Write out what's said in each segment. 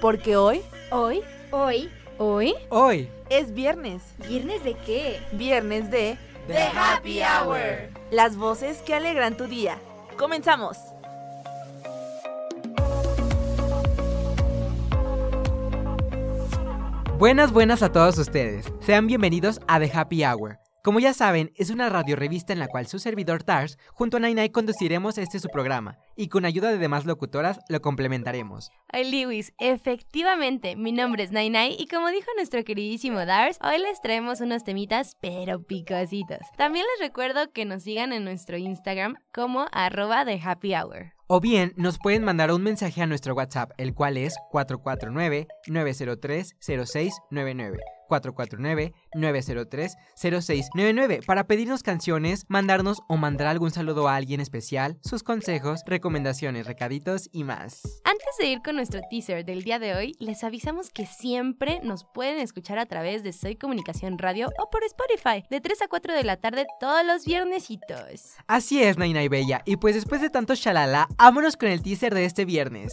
Porque hoy, Hoy, hoy, hoy. Hoy, es viernes. ¿Viernes de qué? Viernes de The Happy Hour. Las voces que alegran tu día. Comenzamos. Buenas buenas a todos ustedes. Sean bienvenidos a The Happy Hour. Como ya saben, es una radio revista en la cual su servidor Tars, junto a Nainai, conduciremos este su programa, y con ayuda de demás locutoras lo complementaremos. Ay, Lewis, efectivamente, mi nombre es Nainai y como dijo nuestro queridísimo Dars, hoy les traemos unos temitas pero picositos. También les recuerdo que nos sigan en nuestro Instagram como arroba de Happy Hour. O bien, nos pueden mandar un mensaje a nuestro WhatsApp, el cual es 449-903-0699. 449-903-0699 para pedirnos canciones, mandarnos o mandar algún saludo a alguien especial, sus consejos, recomendaciones, recaditos y más. Antes de ir con nuestro teaser del día de hoy, les avisamos que siempre nos pueden escuchar a través de Soy Comunicación Radio o por Spotify, de 3 a 4 de la tarde todos los viernesitos. Así es, Naina y Bella, y pues después de tanto shalala, vámonos con el teaser de este viernes.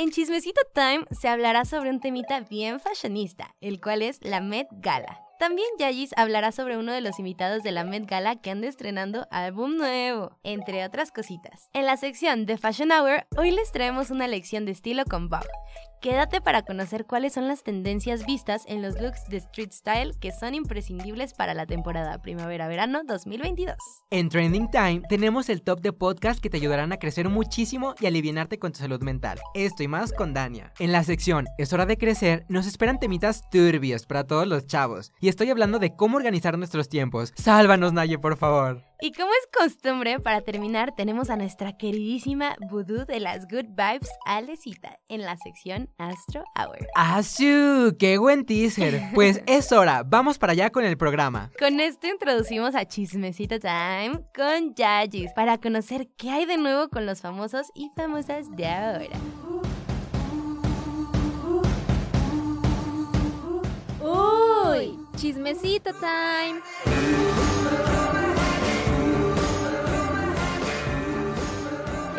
En Chismecito Time se hablará sobre un temita bien fashionista, el cual es la Met Gala. También Yayis hablará sobre uno de los invitados de la Met Gala que anda estrenando álbum nuevo, entre otras cositas. En la sección de Fashion Hour, hoy les traemos una lección de estilo con Bob. Quédate para conocer cuáles son las tendencias vistas en los looks de street style que son imprescindibles para la temporada primavera-verano 2022. En Trending Time tenemos el top de podcasts que te ayudarán a crecer muchísimo y alivianarte con tu salud mental. Esto y más con Dania. En la sección Es hora de crecer nos esperan temitas turbios para todos los chavos. Y estoy hablando de cómo organizar nuestros tiempos. Sálvanos, Naye, por favor. Y como es costumbre, para terminar tenemos a nuestra queridísima Voodoo de las Good Vibes, Alecita, en la sección Astro Hour. ¡Asu! ¡Qué buen teaser! Pues es hora, vamos para allá con el programa. Con esto introducimos a Chismecito Time con Yayis para conocer qué hay de nuevo con los famosos y famosas de ahora. Uy, chismecito time.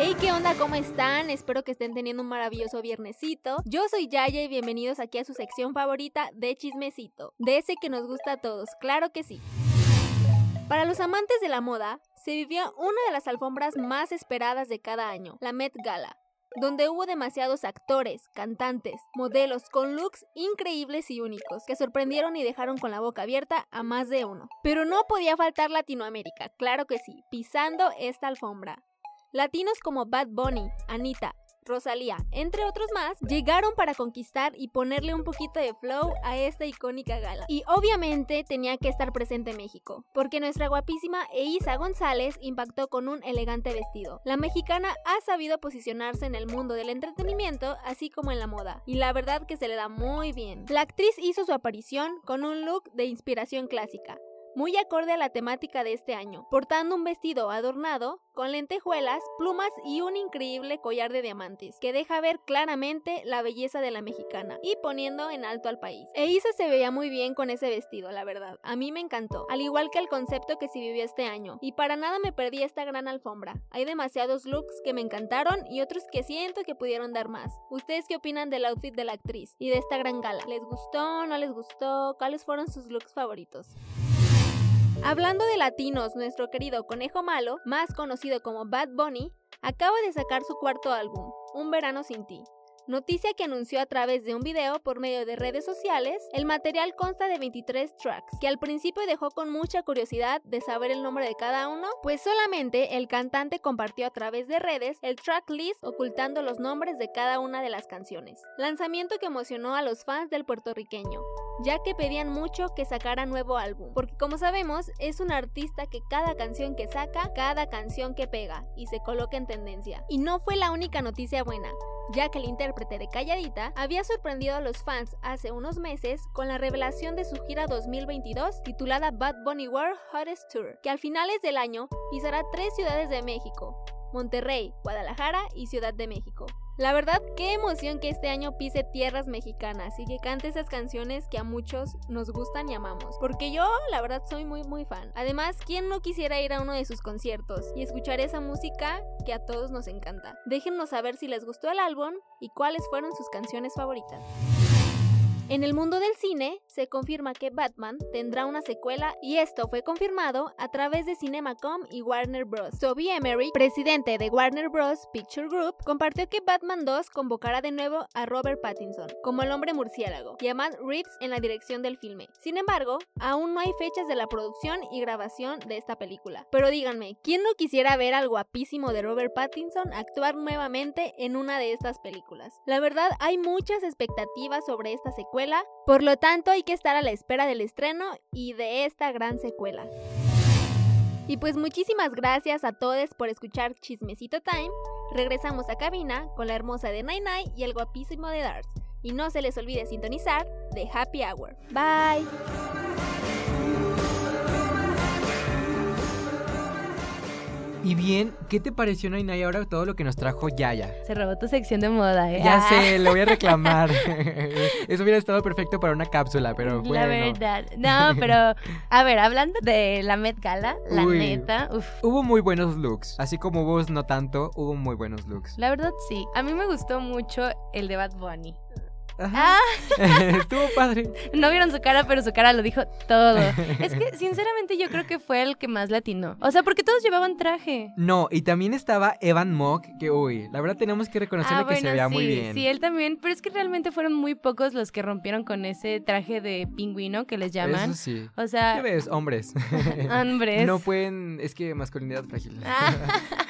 Hey, ¿qué onda? ¿Cómo están? Espero que estén teniendo un maravilloso viernesito. Yo soy Yaya y bienvenidos aquí a su sección favorita de chismecito. De ese que nos gusta a todos, claro que sí. Para los amantes de la moda, se vivió una de las alfombras más esperadas de cada año, la Met Gala, donde hubo demasiados actores, cantantes, modelos con looks increíbles y únicos que sorprendieron y dejaron con la boca abierta a más de uno. Pero no podía faltar Latinoamérica, claro que sí, pisando esta alfombra. Latinos como Bad Bunny, Anita, Rosalía, entre otros más, llegaron para conquistar y ponerle un poquito de flow a esta icónica gala. Y obviamente tenía que estar presente México, porque nuestra guapísima Eiza González impactó con un elegante vestido. La mexicana ha sabido posicionarse en el mundo del entretenimiento, así como en la moda, y la verdad que se le da muy bien. La actriz hizo su aparición con un look de inspiración clásica, muy acorde a la temática de este año, portando un vestido adornado con lentejuelas, plumas y un increíble collar de diamantes, que deja ver claramente la belleza de la mexicana y poniendo en alto al país. E Isa se veía muy bien con ese vestido, la verdad. A mí me encantó, al igual que el concepto que se vivió este año, y para nada me perdí esta gran alfombra. Hay demasiados looks que me encantaron y otros que siento que pudieron dar más. ¿Ustedes qué opinan del outfit de la actriz y de esta gran gala? ¿Les gustó? ¿No les gustó? ¿Cuáles fueron sus looks favoritos? Hablando de latinos, nuestro querido Conejo Malo, más conocido como Bad Bunny, acaba de sacar su cuarto álbum, Un Verano Sin Ti. Noticia que anunció a través de un video por medio de redes sociales, el material consta de 23 tracks, que al principio dejó con mucha curiosidad de saber el nombre de cada uno, pues solamente el cantante compartió a través de redes el track list ocultando los nombres de cada una de las canciones. Lanzamiento que emocionó a los fans del puertorriqueño, ya que pedían mucho que sacara nuevo álbum, porque como sabemos es un artista que cada canción que saca, cada canción que pega y se coloca en tendencia. Y no fue la única noticia buena, ya que el intérprete de Calladita había sorprendido a los fans hace unos meses con la revelación de su gira 2022 titulada Bad Bunny World Hottest Tour, que al finales del año pisará tres ciudades de México, Monterrey, Guadalajara y Ciudad de México. La verdad, qué emoción que este año pise tierras mexicanas y que cante esas canciones que a muchos nos gustan y amamos. Porque yo, la verdad, soy muy, muy fan. Además, ¿quién no quisiera ir a uno de sus conciertos y escuchar esa música que a todos nos encanta? Déjennos saber si les gustó el álbum y cuáles fueron sus canciones favoritas. En el mundo del cine, se confirma que Batman tendrá una secuela y esto fue confirmado a través de Cinemacom y Warner Bros. Toby Emery, presidente de Warner Bros. Picture Group, compartió que Batman 2 convocará de nuevo a Robert Pattinson como el hombre murciélago y a Reeves en la dirección del filme. Sin embargo, aún no hay fechas de la producción y grabación de esta película. Pero díganme, ¿quién no quisiera ver al guapísimo de Robert Pattinson actuar nuevamente en una de estas películas? La verdad, hay muchas expectativas sobre esta secuela por lo tanto hay que estar a la espera del estreno y de esta gran secuela. Y pues muchísimas gracias a todos por escuchar Chismecito Time. Regresamos a cabina con la hermosa de Nai y el guapísimo de Darts. Y no se les olvide sintonizar de Happy Hour. Bye. Y bien, ¿qué te pareció Nainay ahora todo lo que nos trajo Yaya? Se robó tu sección de moda, ¿eh? Ya Ah. sé, le voy a reclamar. Eso hubiera estado perfecto para una cápsula, pero bueno. La verdad. No, pero a ver, hablando de la Met Gala, la Uy. neta, uf, Hubo muy buenos looks. Así como vos no tanto, hubo muy buenos looks. la verdad sí. A mí me gustó mucho el de Bad Bunny. Ajá. Estuvo padre. No vieron su cara, pero su cara lo dijo todo. Es que, sinceramente, yo creo que fue el que más latino. O sea, porque todos llevaban traje. No, y también estaba Evan Mock, que uy, la verdad tenemos que reconocerle que se veía Ah, sí, muy bien. sí, él también. Pero es que realmente fueron muy pocos los que rompieron con ese traje de pingüino que les llaman. Eso sí. O ¿Qué sea, ves? Hombres. hombres. No pueden. Es que masculinidad frágil. Ah,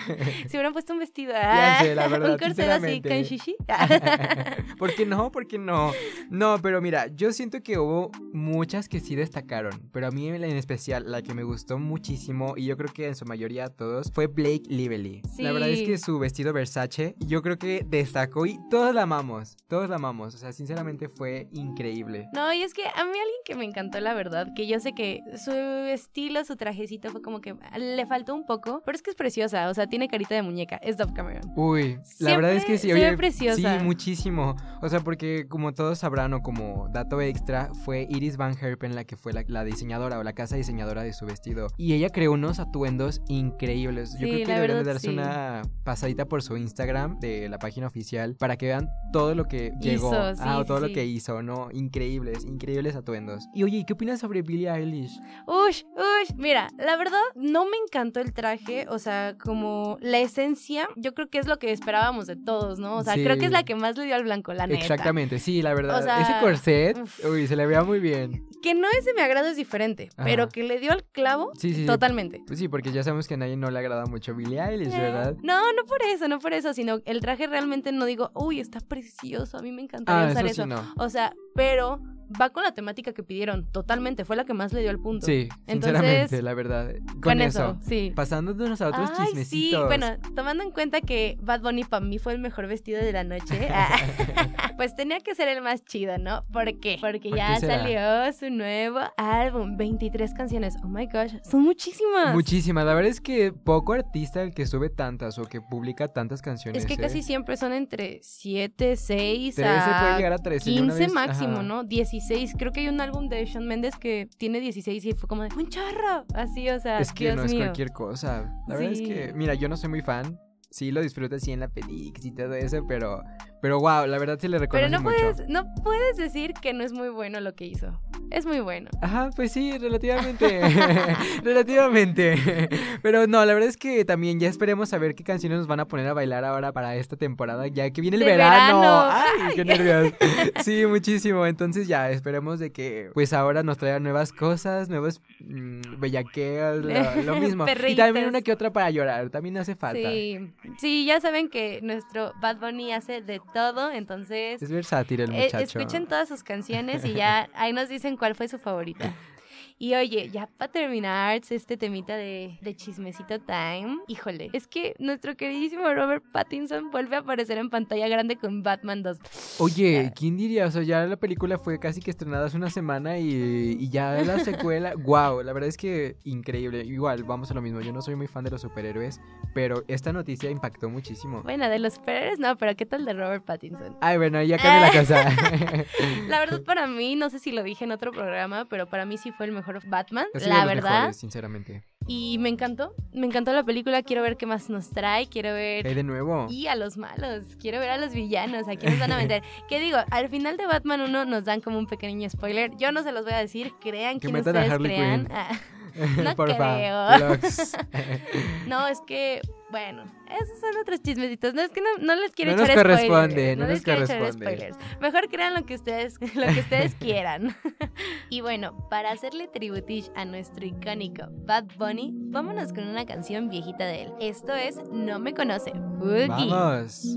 se hubieran puesto un vestido. Ah, sé, la verdad, Un corset así con shishi. ¿Por qué no? ¿Por qué no? No, pero mira, yo siento que hubo muchas que sí destacaron, pero a mí en especial la que me gustó muchísimo y yo creo que en su mayoría a todos fue Blake Lively. La verdad es Sí. que su vestido Versace yo creo que destacó y todos la amamos, todos la amamos, o sea, sinceramente fue increíble. No, y es que a mí alguien que me encantó, la verdad, que yo sé que su estilo, su trajecito fue como que le faltó un poco, pero es que es preciosa, o sea, tiene carita de muñeca, es Dove Cameron. Uy, la verdad es que sí, oye, preciosa. sí, muchísimo. O sea, porque como todos sabrán o como dato extra, fue Iris Van Herpen la que fue la, la diseñadora o la casa diseñadora de su vestido. Y ella creó unos atuendos increíbles. Yo Sí, creo que deberían de darse sí. una pasadita por su Instagram de la página oficial para que vean todo lo que llegó. Sí, ah, o todo lo que hizo, ¿no? Increíbles, increíbles atuendos. Y oye, ¿y ¿qué opinas sobre Billie Eilish? Ush, ush. Mira, la verdad, no me encantó el traje. O sea, como la esencia, yo creo que es lo que esperábamos de todos, ¿no? O sea, Sí. creo que es la que más le dio al blanco, la neta. Exactamente, sí, la verdad. O sea, Ese corset, uf. uy, se le veía muy bien. Que no es de mi agrado, es diferente. Ajá. Pero que le dio al clavo, Sí, sí, totalmente. Pues sí, porque ya sabemos que a nadie no le agrada mucho Billie Eilish, Eh, ¿verdad? No, no por eso, no por eso, sino el traje realmente no digo, uy, está precioso, a mí me encantaría Ah, usar eso eso. no. O sea, pero va con la temática que pidieron, totalmente, fue la que más le dio al punto. Sí, Entonces, sinceramente, la verdad. Con, Con eso. eso, sí. Pasándonos a otros Ay, chismecitos. sí, bueno, tomando en cuenta que Bad Bunny para mí fue el mejor vestido de la noche, ah, pues tenía que ser el más chido, ¿no? ¿Por qué? Porque ¿Por ya qué salió su nuevo álbum, 23 canciones. Oh my gosh, son muchísimas. Muchísimas. La verdad es que poco artista el que sube tantas o que publica tantas canciones. es que ¿eh? casi siempre son entre 7, 6 13 a puede llegar a 13. Yo una 15 vez- máximo, ajá. ¿no? 16. Creo que hay un álbum de Shawn Mendes que tiene 16 y fue como de un chorro. Así, o sea, Es que Dios no es mío. cualquier cosa. La verdad es Sí. que, mira, yo no soy muy fan. Sí, lo disfruto así en la Pedix y todo eso, pero, pero wow, la verdad sí le reconoce Pero no mucho. puedes, no puedes decir que no es muy bueno lo que hizo. Es muy bueno. Ajá, pues sí, relativamente. relativamente. Pero no, la verdad es que también ya esperemos a ver qué canciones nos van a poner a bailar ahora para esta temporada, ya que viene el verano. verano. Ay, qué nervios. Sí, muchísimo. Entonces ya esperemos de que pues ahora nos traigan nuevas cosas, nuevos mm, bellaqueos, lo, lo mismo. Y también una que otra para llorar, también hace falta. Sí, sí, ya saben que nuestro Bad Bunny hace de todo, entonces Es versátil el eh, muchacho. escuchen todas sus canciones y ya ahí nos dicen cuál fue su favorita. Y oye, ya para terminar este temita de, de chismecito time, híjole, es que nuestro queridísimo Robert Pattinson vuelve a aparecer en pantalla grande con Batman 2. Oye, ¿quién diría? O sea, ya la película fue casi que estrenada hace una semana y, y ya la secuela, wow, la verdad es que increíble. Igual, vamos a lo mismo, yo no soy muy fan de los superhéroes, pero esta noticia impactó muchísimo. Bueno, de los superhéroes no, pero ¿qué tal de Robert Pattinson? Ay, bueno, ya cambié la cosa. la verdad para mí, no sé si lo dije en otro programa, pero para mí sí fue el mejor Batman, Ha sido la de los verdad. mejores, sinceramente. Y me encantó, me encantó la película, quiero ver qué más nos trae, quiero ver... ¿Qué hay de nuevo? Y a los malos, quiero ver a los villanos, a quiénes van a meter. ¿Qué digo? Al final de Batman 1 nos dan como un pequeño spoiler. Yo no se los voy a decir, crean Que a ustedes Harley crean. Quinn. No Porfa, creo. no, es que, bueno, esos son otros chismecitos. No es que no, no les quiero No nos echar corresponde, spoilers. no les nos quiero echar spoilers. Mejor crean lo que ustedes, lo que ustedes quieran. y bueno, para hacerle tributish a nuestro icónico Bad Bunny, vámonos con una canción viejita de él. Esto es No me conoce. Boogie. Vamos.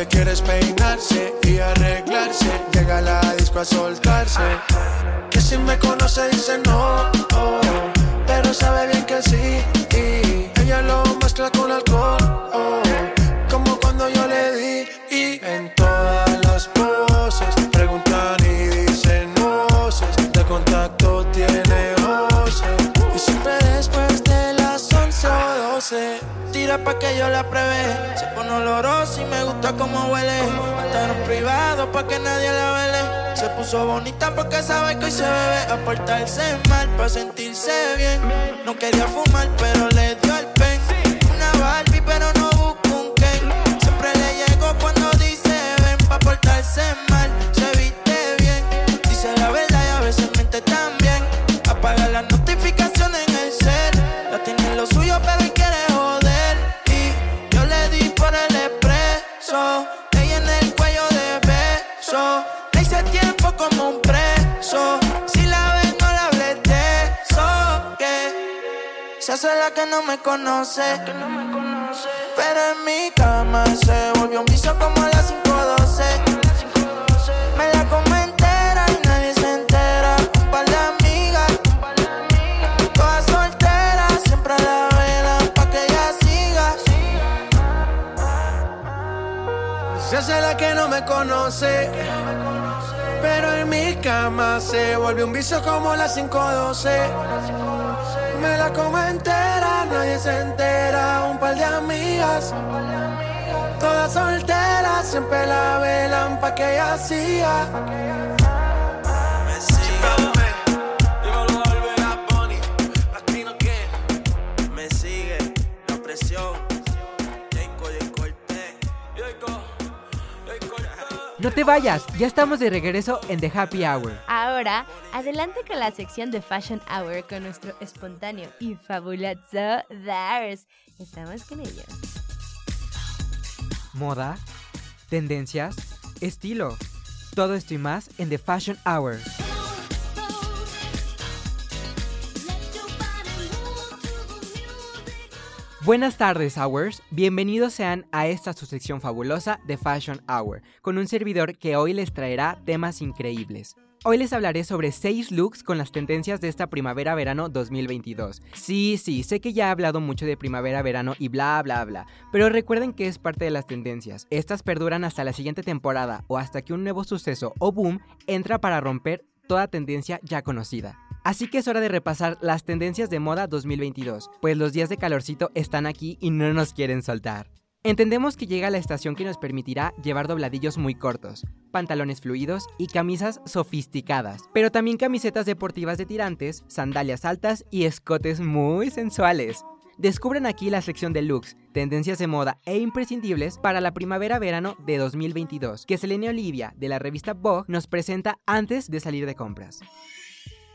Que quiere es peinarse y arreglarse. Llega la disco a soltarse. Que si me conoce dice no, oh, pero sabe bien que sí. Y ella lo mezcla con alcohol. oh, como cuando yo le di y en todas las poses preguntan y dicen voces de contacto tiene voces Y siempre después de las 11 o 12 Tira pa' que yo la pruebe pa' que nadie la vele. Se puso bonita porque sabe que hoy se bebe. A portarse mal pa' sentirse bien. No quería fumar pero le dio el pen. Una Barbie pero no busca un Ken. Siempre le llego cuando dice ven Pa' portarse mal, Esa es la que no me conoce. Pero en mi cama se volvió un piso como a las 512. Me la comí entera y nadie se entera. Un par de amigas, todas solteras, siempre a la vela, pa' que ella siga. Esa es la que no me conoce. Pero en mi cama se volvió un vicio como la 512. Me la como entera, nadie se entera. Un par de amigas, todas solteras, siempre la velan pa' que ella hacía. No te vayas, ya estamos de regreso en The Happy Hour. Ahora, adelante con la sección de Fashion Hour con nuestro espontáneo y fabuloso Dars. Estamos con ellos. Moda, tendencias, estilo. Todo esto y más en The Fashion Hour. Buenas tardes, Hours. Bienvenidos sean a esta su sección fabulosa de Fashion Hour, con un servidor que hoy les traerá temas increíbles. Hoy les hablaré sobre 6 looks con las tendencias de esta primavera-verano 2022. Sí, sí, sé que ya he hablado mucho de primavera-verano y bla bla bla, pero recuerden que es parte de las tendencias. Estas perduran hasta la siguiente temporada o hasta que un nuevo suceso o boom entra para romper toda tendencia ya conocida. Así que es hora de repasar las tendencias de moda 2022, pues los días de calorcito están aquí y no nos quieren soltar. Entendemos que llega la estación que nos permitirá llevar dobladillos muy cortos, pantalones fluidos y camisas sofisticadas, pero también camisetas deportivas de tirantes, sandalias altas y escotes muy sensuales. Descubran aquí la sección de looks, tendencias de moda e imprescindibles para la primavera-verano de 2022, que Selene Olivia de la revista Vogue nos presenta antes de salir de compras.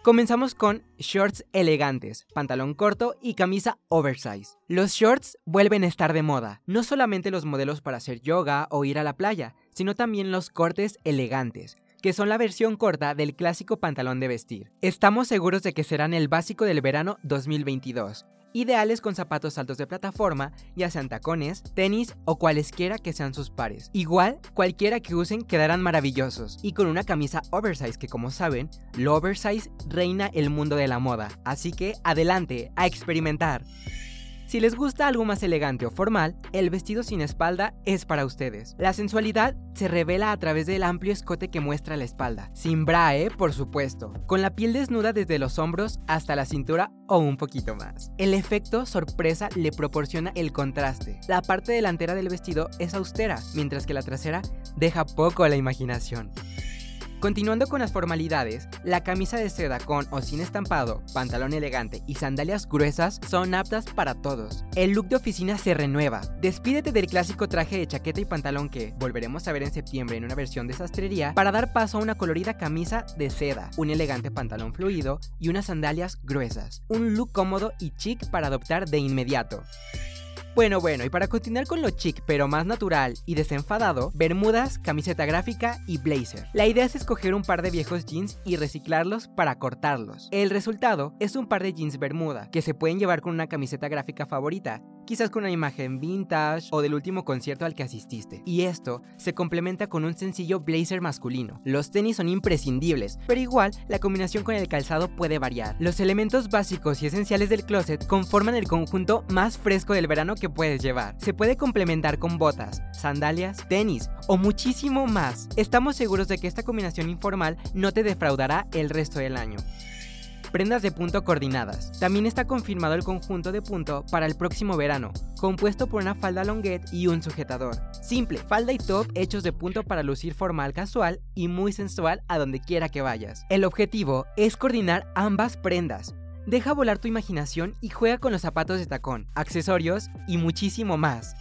Comenzamos con shorts elegantes, pantalón corto y camisa oversize. Los shorts vuelven a estar de moda, no solamente los modelos para hacer yoga o ir a la playa, sino también los cortes elegantes, que son la versión corta del clásico pantalón de vestir. Estamos seguros de que serán el básico del verano 2022 ideales con zapatos altos de plataforma, ya sean tacones, tenis o cualesquiera que sean sus pares. Igual, cualquiera que usen quedarán maravillosos y con una camisa oversize que como saben, lo oversize reina el mundo de la moda, así que adelante a experimentar. Si les gusta algo más elegante o formal, el vestido sin espalda es para ustedes. La sensualidad se revela a través del amplio escote que muestra la espalda. Sin bra, ¿eh? Por supuesto. Con la piel desnuda desde los hombros hasta la cintura o un poquito más. El efecto sorpresa le proporciona el contraste. La parte delantera del vestido es austera, mientras que la trasera deja poco a la imaginación. Continuando con las formalidades, la camisa de seda con o sin estampado, pantalón elegante y sandalias gruesas son aptas para todos. El look de oficina se renueva. Despídete del clásico traje de chaqueta y pantalón que volveremos a ver en septiembre en una versión de sastrería para dar paso a una colorida camisa de seda, un elegante pantalón fluido y unas sandalias gruesas. Un look cómodo y chic para adoptar de inmediato. Bueno, bueno, y para continuar con lo chic pero más natural y desenfadado, bermudas, camiseta gráfica y blazer. La idea es escoger un par de viejos jeans y reciclarlos para cortarlos. El resultado es un par de jeans bermuda que se pueden llevar con una camiseta gráfica favorita, quizás con una imagen vintage o del último concierto al que asististe. Y esto se complementa con un sencillo blazer masculino. Los tenis son imprescindibles, pero igual la combinación con el calzado puede variar. Los elementos básicos y esenciales del closet conforman el conjunto más fresco del verano que puedes llevar. Se puede complementar con botas, sandalias, tenis o muchísimo más. Estamos seguros de que esta combinación informal no te defraudará el resto del año. Prendas de punto coordinadas. También está confirmado el conjunto de punto para el próximo verano, compuesto por una falda longuet y un sujetador. Simple, falda y top hechos de punto para lucir formal casual y muy sensual a donde quiera que vayas. El objetivo es coordinar ambas prendas, Deja volar tu imaginación y juega con los zapatos de tacón, accesorios y muchísimo más.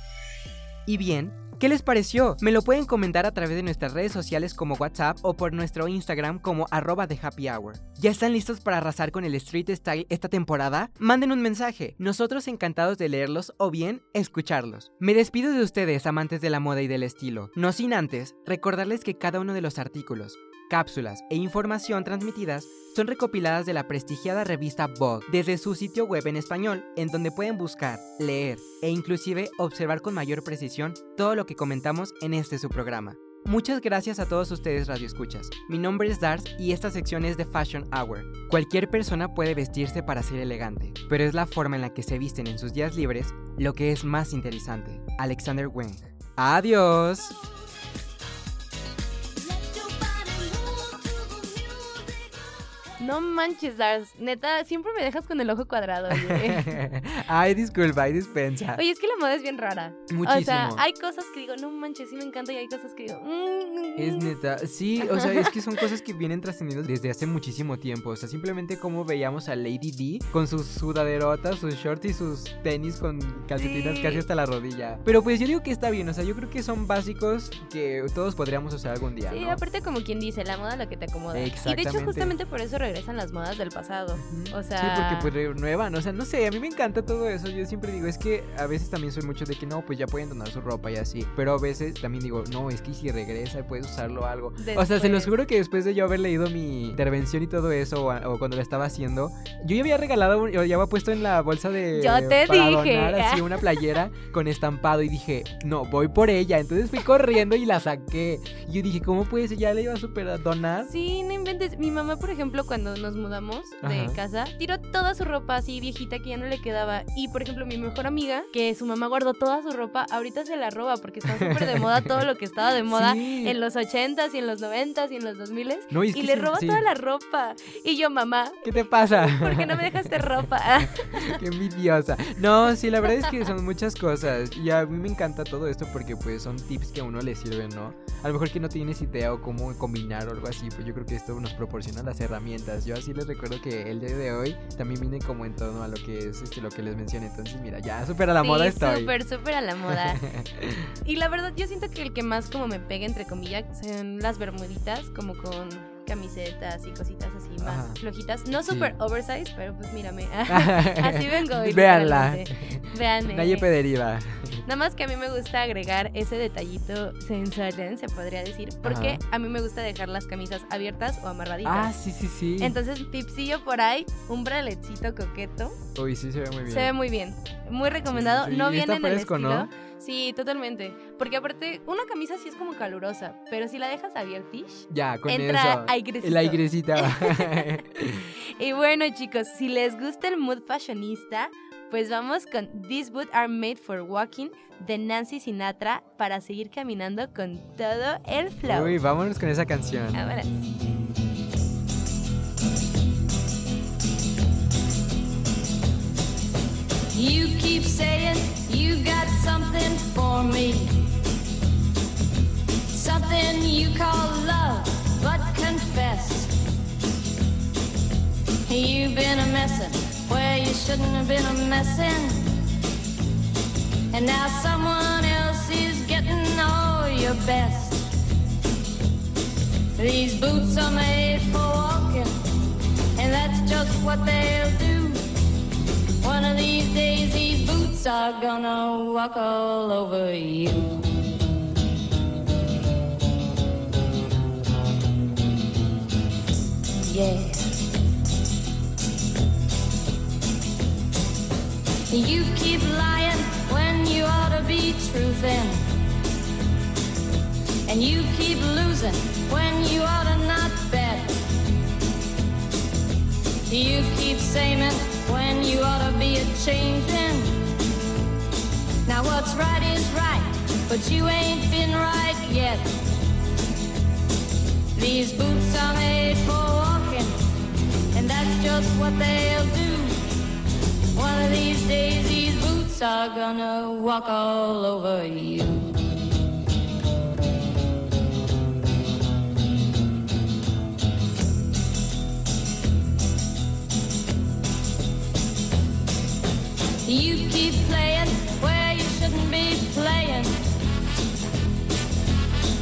Y bien, ¿qué les pareció? Me lo pueden comentar a través de nuestras redes sociales como WhatsApp o por nuestro Instagram como arroba de happy hour. ¿Ya están listos para arrasar con el street style esta temporada? Manden un mensaje, nosotros encantados de leerlos o bien escucharlos. Me despido de ustedes, amantes de la moda y del estilo, no sin antes recordarles que cada uno de los artículos, cápsulas e información transmitidas son recopiladas de la prestigiada revista Vogue desde su sitio web en español, en donde pueden buscar, leer e inclusive observar con mayor precisión todo lo que comentamos en este su programa. Muchas gracias a todos ustedes radioescuchas. Mi nombre es Dars y esta sección es de Fashion Hour. Cualquier persona puede vestirse para ser elegante, pero es la forma en la que se visten en sus días libres lo que es más interesante. Alexander Wang. Adiós. No manches, Dars. Neta, siempre me dejas con el ojo cuadrado. oye. ay, disculpa, ay, dispensa. Oye, es que la moda es bien rara. Muchísimo. O sea, hay cosas que digo, no manches, sí me encanta, y hay cosas que digo, mm, Es neta, sí, o sea, es que son cosas que vienen trascendiendo desde hace muchísimo tiempo. O sea, simplemente como veíamos a Lady D con sus sudaderotas, sus shorts y sus tenis con calcetinas Sí. casi hasta la rodilla. Pero pues yo digo que está bien, o sea, yo creo que son básicos que todos podríamos usar algún día. Sí, ¿no? aparte como quien dice, la moda lo que te acomoda. Y de Exactamente. hecho justamente por eso regresan las modas del pasado. O sea, Sí, porque pues renuevan, o sea, no sé, a mí me encanta todo eso, yo siempre digo, es que a veces también soy mucho de que no, pues ya pueden donar su ropa y así, pero a veces también digo, no, es que si regresa puedes usarlo algo. O sea, se los Después. juro que después de yo haber leído mi intervención y todo eso, o, o cuando lo estaba haciendo, yo ya había regalado, un- yo ya había puesto en la bolsa de... Yo te para dije. donar así una playera con estampado y dije, no, voy por ella, entonces fui corriendo y la saqué. Y yo dije, ¿cómo puede ser? Ya le iba a super donar. Sí, no inventes. Mi mamá, por ejemplo, cuando nos mudamos de Ajá. casa, tiró toda su ropa así viejita que ya no le quedaba. Y, por ejemplo, mi mejor amiga, que su mamá guardó toda su ropa, ahorita se la roba porque está súper de moda todo lo que estaba de moda Sí. en los 80s y en los 90s y en los 2000s. No, y Y le roba sí. toda la ropa. Y yo, mamá, ¿Qué te pasa? ¿por qué no me dejaste ropa? Qué envidiosa. No, sí, la verdad es que son muchas cosas. Y a mí me encanta todo esto porque pues son tips que a uno le sirven, ¿no? A lo mejor que no tienes idea o cómo combinar o algo así, pues yo creo que esto nos proporciona las herramientas. Yo así les recuerdo que el día de hoy también viene como en torno a lo que es este lo que les mencioné. Entonces, mira, ya súper a la sí, moda estoy. súper, súper a la moda. Y la verdad, yo siento que el que más como me pega, entre comillas, son las bermuditas, como con camisetas y cositas así más Ajá. flojitas. No Sí. súper oversize, pero pues mírame. así vengo hoy. Véanla. literalmente. Véanme. Naye Pederiva. Nada más que a mí me gusta agregar ese detallito sensual, se podría decir, porque Ajá. a mí me gusta dejar las camisas abiertas o amarraditas. Ah, sí, sí, sí. Entonces, tipsillo por ahí, un braletcito coqueto. Uy, sí, se ve muy bien. Se ve muy bien. Muy recomendado. Sí, no viene en el estilo. ¿no? Sí, totalmente. Porque aparte, una camisa sí es como calurosa, pero si la dejas abiertish. Ya, con Entra eso. El airecito. Y bueno, chicos, si les gusta el mood fashionista, pues vamos con These Boots Are Made for Walking de Nancy Sinatra para seguir caminando con todo el flow. Uy, vámonos con esa canción. Vámonos. You keep saying you got something for me. Something you call love, but confess. You've been a messin' where you shouldn't have been a messin'. And now someone else is getting all your best. These boots are made for walking, and that's just what they'll do. Boots are gonna walk all over you. Yeah. You keep lying when you ought to be truthing. And you keep losing when you ought to not bet. You keep saying when you ought to be a changing. Now what's right is right, but you ain't been right yet. These boots are made for walking, and that's just what they'll do. One of these days, these boots are gonna walk all over you. You keep playing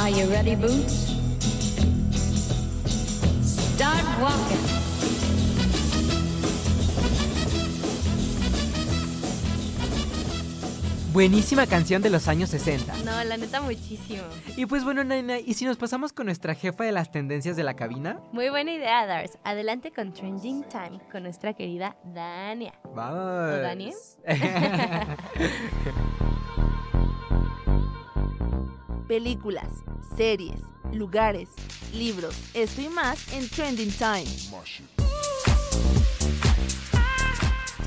Are you ready, boots? Start walking. Buenísima canción de los años 60. No, la neta, muchísimo. Y pues bueno, Naina, ¿y si nos pasamos con nuestra jefa de las tendencias de la cabina? Muy buena idea, Dars. Adelante con Trending Time con nuestra querida Dania. Vamos. Dani? Películas, series, lugares, libros, esto y más en Trending Time.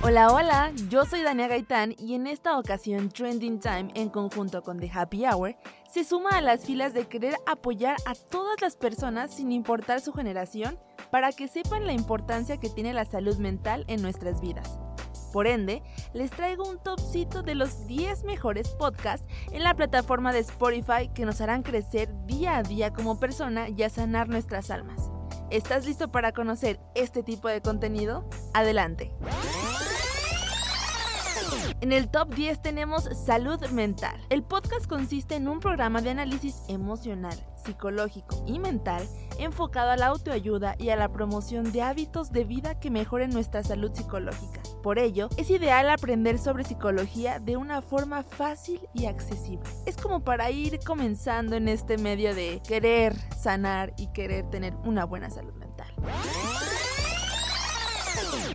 Hola, hola, yo soy Dania Gaitán y en esta ocasión Trending Time en conjunto con The Happy Hour se suma a las filas de querer apoyar a todas las personas sin importar su generación para que sepan la importancia que tiene la salud mental en nuestras vidas. Por ende, les traigo un topcito de los 10 mejores podcasts en la plataforma de Spotify que nos harán crecer día a día como persona y a sanar nuestras almas. ¿Estás listo para conocer este tipo de contenido? Adelante. En el top 10 tenemos Salud Mental. El podcast consiste en un programa de análisis emocional, psicológico y mental enfocado a la autoayuda y a la promoción de hábitos de vida que mejoren nuestra salud psicológica. Por ello, es ideal aprender sobre psicología de una forma fácil y accesible. Es como para ir comenzando en este medio de querer sanar y querer tener una buena salud mental.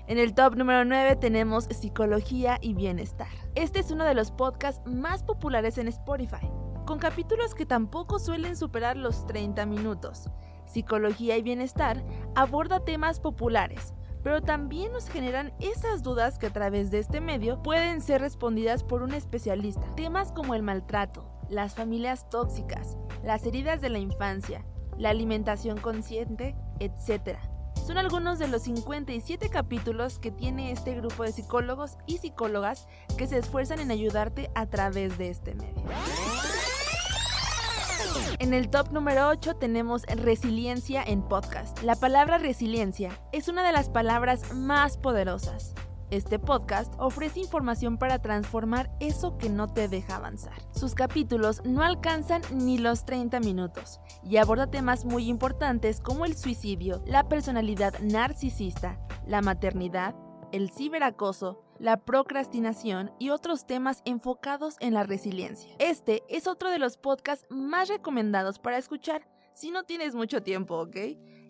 En el top número 9 tenemos Psicología y Bienestar. Este es uno de los podcasts más populares en Spotify, con capítulos que tampoco suelen superar los 30 minutos. Psicología y Bienestar aborda temas populares, pero también nos generan esas dudas que a través de este medio pueden ser respondidas por un especialista. Temas como el maltrato, las familias tóxicas, las heridas de la infancia, la alimentación consciente, etc. Son algunos de los 57 capítulos que tiene este grupo de psicólogos y psicólogas que se esfuerzan en ayudarte a través de este medio. En el top número 8 tenemos resiliencia en podcast. La palabra resiliencia es una de las palabras más poderosas. Este podcast ofrece información para transformar eso que no te deja avanzar. Sus capítulos no alcanzan ni los 30 minutos y aborda temas muy importantes como el suicidio, la personalidad narcisista, la maternidad, el ciberacoso, la procrastinación y otros temas enfocados en la resiliencia. Este es otro de los podcasts más recomendados para escuchar si no tienes mucho tiempo, ¿ok?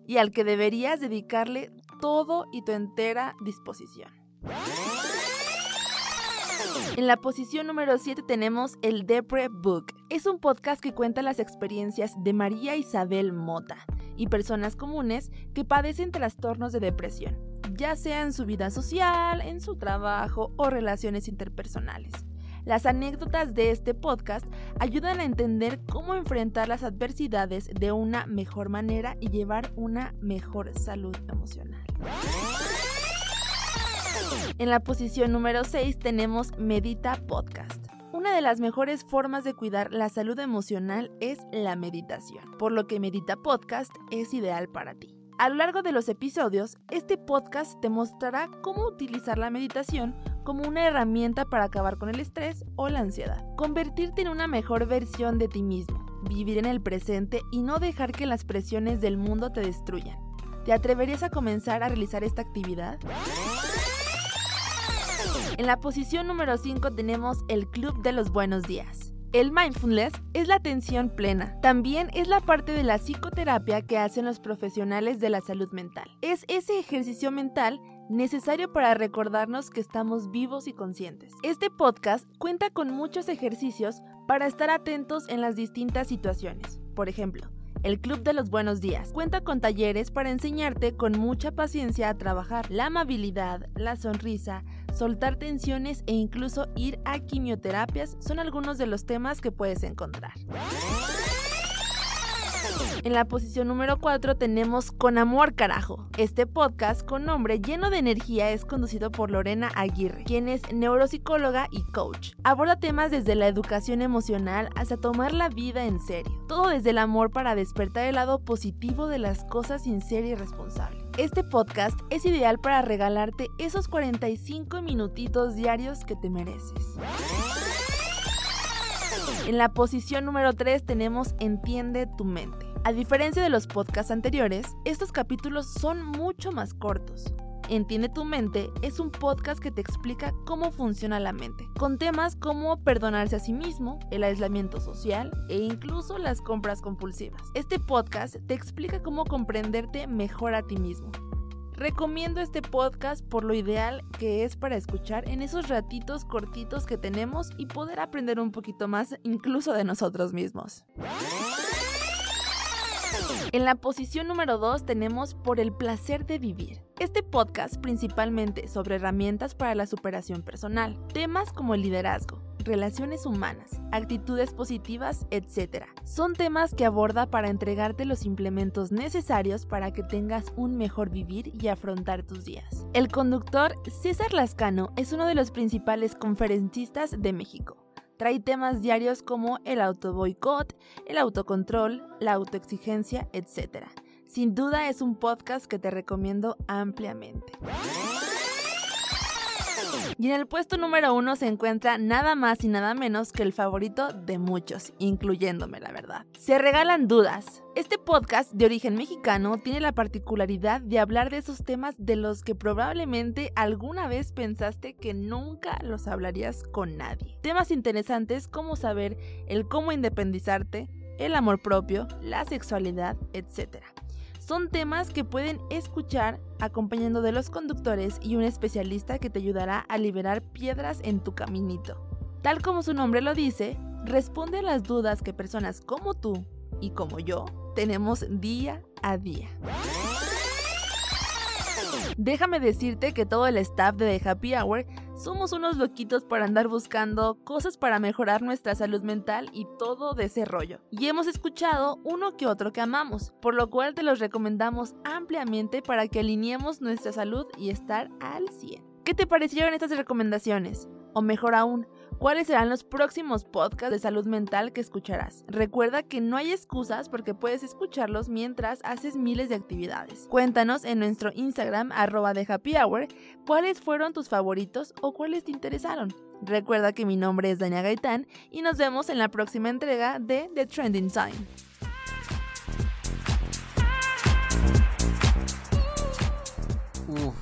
Y al que deberías dedicarle todo y tu entera disposición. En la posición número 7 tenemos el Depre Book. Es un podcast que cuenta las experiencias de María Isabel Mota y personas comunes que padecen trastornos de depresión, ya sea en su vida social, en su trabajo o relaciones interpersonales. Las anécdotas de este podcast ayudan a entender cómo enfrentar las adversidades de una mejor manera y llevar una mejor salud emocional. En la posición número 6 tenemos Medita Podcast. Una de las mejores formas de cuidar la salud emocional es la meditación, por lo que Medita Podcast es ideal para ti. A lo largo de los episodios, este podcast te mostrará cómo utilizar la meditación como una herramienta para acabar con el estrés o la ansiedad, convertirte en una mejor versión de ti mismo, vivir en el presente y no dejar que las presiones del mundo te destruyan. ¿Te atreverías a comenzar a realizar esta actividad? En la posición número 5 tenemos el Club de los Buenos Días. El mindfulness es la atención plena. También es la parte de la psicoterapia que hacen los profesionales de la salud mental. Es ese ejercicio mental necesario para recordarnos que estamos vivos y conscientes. Este podcast cuenta con muchos ejercicios para estar atentos en las distintas situaciones. Por ejemplo, el Club de los Buenos Días cuenta con talleres para enseñarte con mucha paciencia a trabajar la amabilidad, la sonrisa, soltar tensiones e incluso ir a quimioterapias son algunos de los temas que puedes encontrar. En la posición número 4 tenemos Con Amor Carajo. Este podcast con nombre lleno de energía es conducido por Lorena Aguirre, quien es neuropsicóloga y coach. Aborda temas desde la educación emocional hasta tomar la vida en serio. Todo desde el amor para despertar el lado positivo de las cosas sin ser irresponsable. Este podcast es ideal para regalarte esos 45 minutitos diarios que te mereces. En la posición número 3 tenemos Entiende tu mente. A diferencia de los podcasts anteriores, estos capítulos son mucho más cortos. Entiende tu mente es un podcast que te explica cómo funciona la mente, con temas como perdonarse a sí mismo, el aislamiento social e incluso las compras compulsivas. Este podcast te explica cómo comprenderte mejor a ti mismo. Recomiendo este podcast por lo ideal que es para escuchar en esos ratitos cortitos que tenemos y poder aprender un poquito más incluso de nosotros mismos. En la posición número 2 tenemos Por el placer de vivir. Este podcast principalmente sobre herramientas para la superación personal, temas como el liderazgo, relaciones humanas, actitudes positivas, etc. Son temas que aborda para entregarte los implementos necesarios para que tengas un mejor vivir y afrontar tus días. El conductor César Lascano es uno de los principales conferencistas de México. Trae temas diarios como el autoboicot, el autocontrol, la autoexigencia, etc. Sin duda es un podcast que te recomiendo ampliamente. Y en el puesto número uno se encuentra nada más y nada menos que el favorito de muchos, incluyéndome la verdad. Se regalan dudas. Este podcast de origen mexicano tiene la particularidad de hablar de esos temas de los que probablemente alguna vez pensaste que nunca los hablarías con nadie. Temas interesantes como saber el cómo independizarte, el amor propio, la sexualidad, etc. Son temas que pueden escuchar acompañando de los conductores y un especialista que te ayudará a liberar piedras en tu caminito. Tal como su nombre lo dice, responde a las dudas que personas como tú y como yo tenemos día a día. Déjame decirte que todo el staff de The Happy Hour somos unos loquitos por andar buscando cosas para mejorar nuestra salud mental y todo de ese rollo. Y hemos escuchado uno que otro que amamos, por lo cual te los recomendamos ampliamente para que alineemos nuestra salud y estar al 100. ¿Qué te parecieron estas recomendaciones? O mejor aún, ¿Cuáles serán los próximos podcasts de salud mental que escucharás? Recuerda que no hay excusas porque puedes escucharlos mientras haces miles de actividades. Cuéntanos en nuestro Instagram arroba de happy hour cuáles fueron tus favoritos o cuáles te interesaron. Recuerda que mi nombre es Dania Gaitán y nos vemos en la próxima entrega de The Trending Time.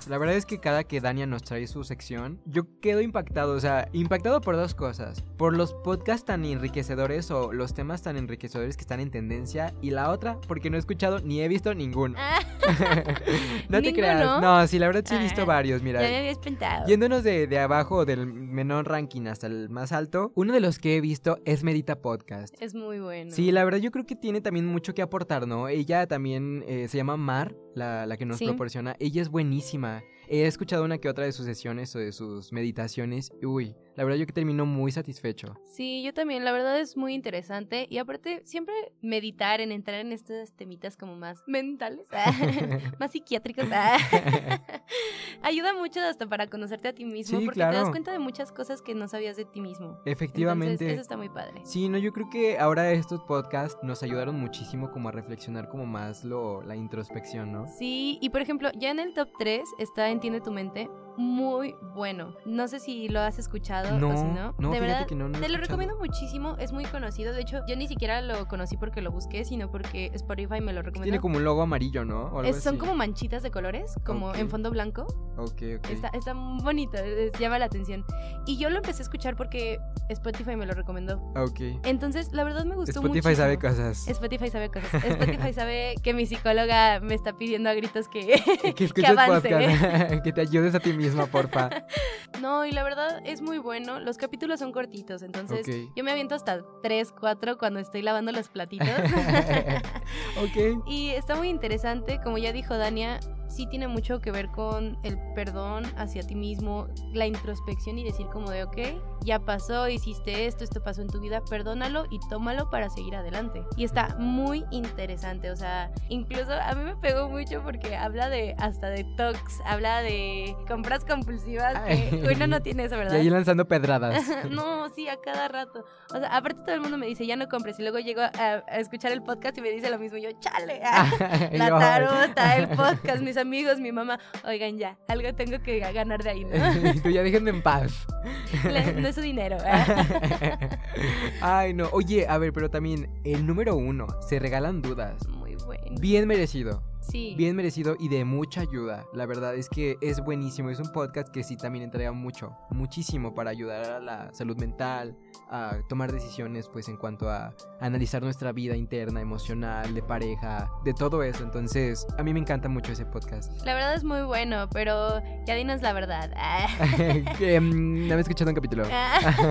La verdad es que cada que Dania nos trae su sección, yo quedo impactado, o sea, impactado por dos cosas. Por los podcasts tan enriquecedores o los temas tan enriquecedores que están en tendencia. Y la otra, porque no he escuchado ni he visto ninguno. no te creas. No, sí, la verdad sí he visto Ah, varios, mira. Ya me habías pensado. Yéndonos de, de abajo, del menor ranking hasta el más alto, uno de los que he visto es Medita Podcast. Es muy bueno. Sí, la verdad yo creo que tiene también mucho que aportar, ¿no? Ella también eh, se llama Mar, la, la que nos Sí. proporciona. Ella es buenísima. He escuchado una que otra de sus sesiones o de sus meditaciones. Uy, la verdad yo que termino muy satisfecho. Sí, yo también, la verdad es muy interesante y aparte siempre meditar en entrar en estas temitas como más mentales, más psiquiátricos, ayuda mucho hasta para conocerte a ti mismo Sí, porque te das cuenta de muchas cosas que no sabías de ti mismo. Efectivamente. Entonces, eso está muy padre. Sí, no, yo creo que ahora estos podcasts nos ayudaron muchísimo como a reflexionar como más lo, la introspección, ¿no? Sí, y por ejemplo, ya en el top 3 está Entiende tu mente, muy bueno. No sé si lo has escuchado No, o si no. no, de verdad, que no, no lo te lo escuchado. recomiendo muchísimo, es muy conocido. De hecho, yo ni siquiera lo conocí porque lo busqué, sino porque Spotify me lo recomendó. Tiene como un logo amarillo, ¿no? O algo Es- son así. como manchitas de colores, como Ok. en fondo blanco. Ok, ok. Está, está bonito, es- llama la atención. Y yo lo empecé a escuchar porque Spotify me lo recomendó. Ok. Entonces, la verdad me gustó Spotify sabe muchísimo. cosas. Spotify sabe cosas. Spotify sabe que mi psicóloga me está pidiendo a gritos que, que escuches avance. podcast, que te ayudes a ti misma, porfa. No, y la verdad es muy bueno. Los capítulos son cortitos, entonces yo me aviento hasta 3, 4 cuando estoy lavando los platitos. ok. y está muy interesante, como ya dijo Dania, sí tiene mucho que ver con el perdón hacia ti mismo, la introspección y decir como de, ok, ya pasó, hiciste esto, esto pasó en tu vida, perdónalo y tómalo para seguir adelante. Y está muy interesante, o sea, incluso a mí me pegó mucho porque habla de hasta de tox, habla de compras compulsivas, que uno no tiene eso, Y ¿verdad? ahí lanzando pedradas. no, sí, a cada rato. O sea, aparte todo el mundo me dice, ya no compres. Y luego llego a, a escuchar el podcast y me dice lo mismo. Y yo, chale. Y La tarota, el podcast, mis amigos, mi mamá. Oigan, ya, algo tengo que ganar de ahí, ¿no? tú ya déjenme en paz. Le- no es su dinero. Ay, no. Oye, a ver, pero también el número uno, se regalan dudas. Muy bueno. Bien merecido. Sí. Bien merecido y de mucha ayuda. La verdad es que es buenísimo. Es un podcast que sí también entrega mucho, muchísimo para ayudar a la salud mental, a tomar decisiones pues en cuanto a analizar nuestra vida interna, emocional, de pareja, de todo eso. Entonces, a mí me encanta mucho ese podcast. La verdad es muy bueno, pero ya dinos la verdad. Que, no he escuchado un capítulo.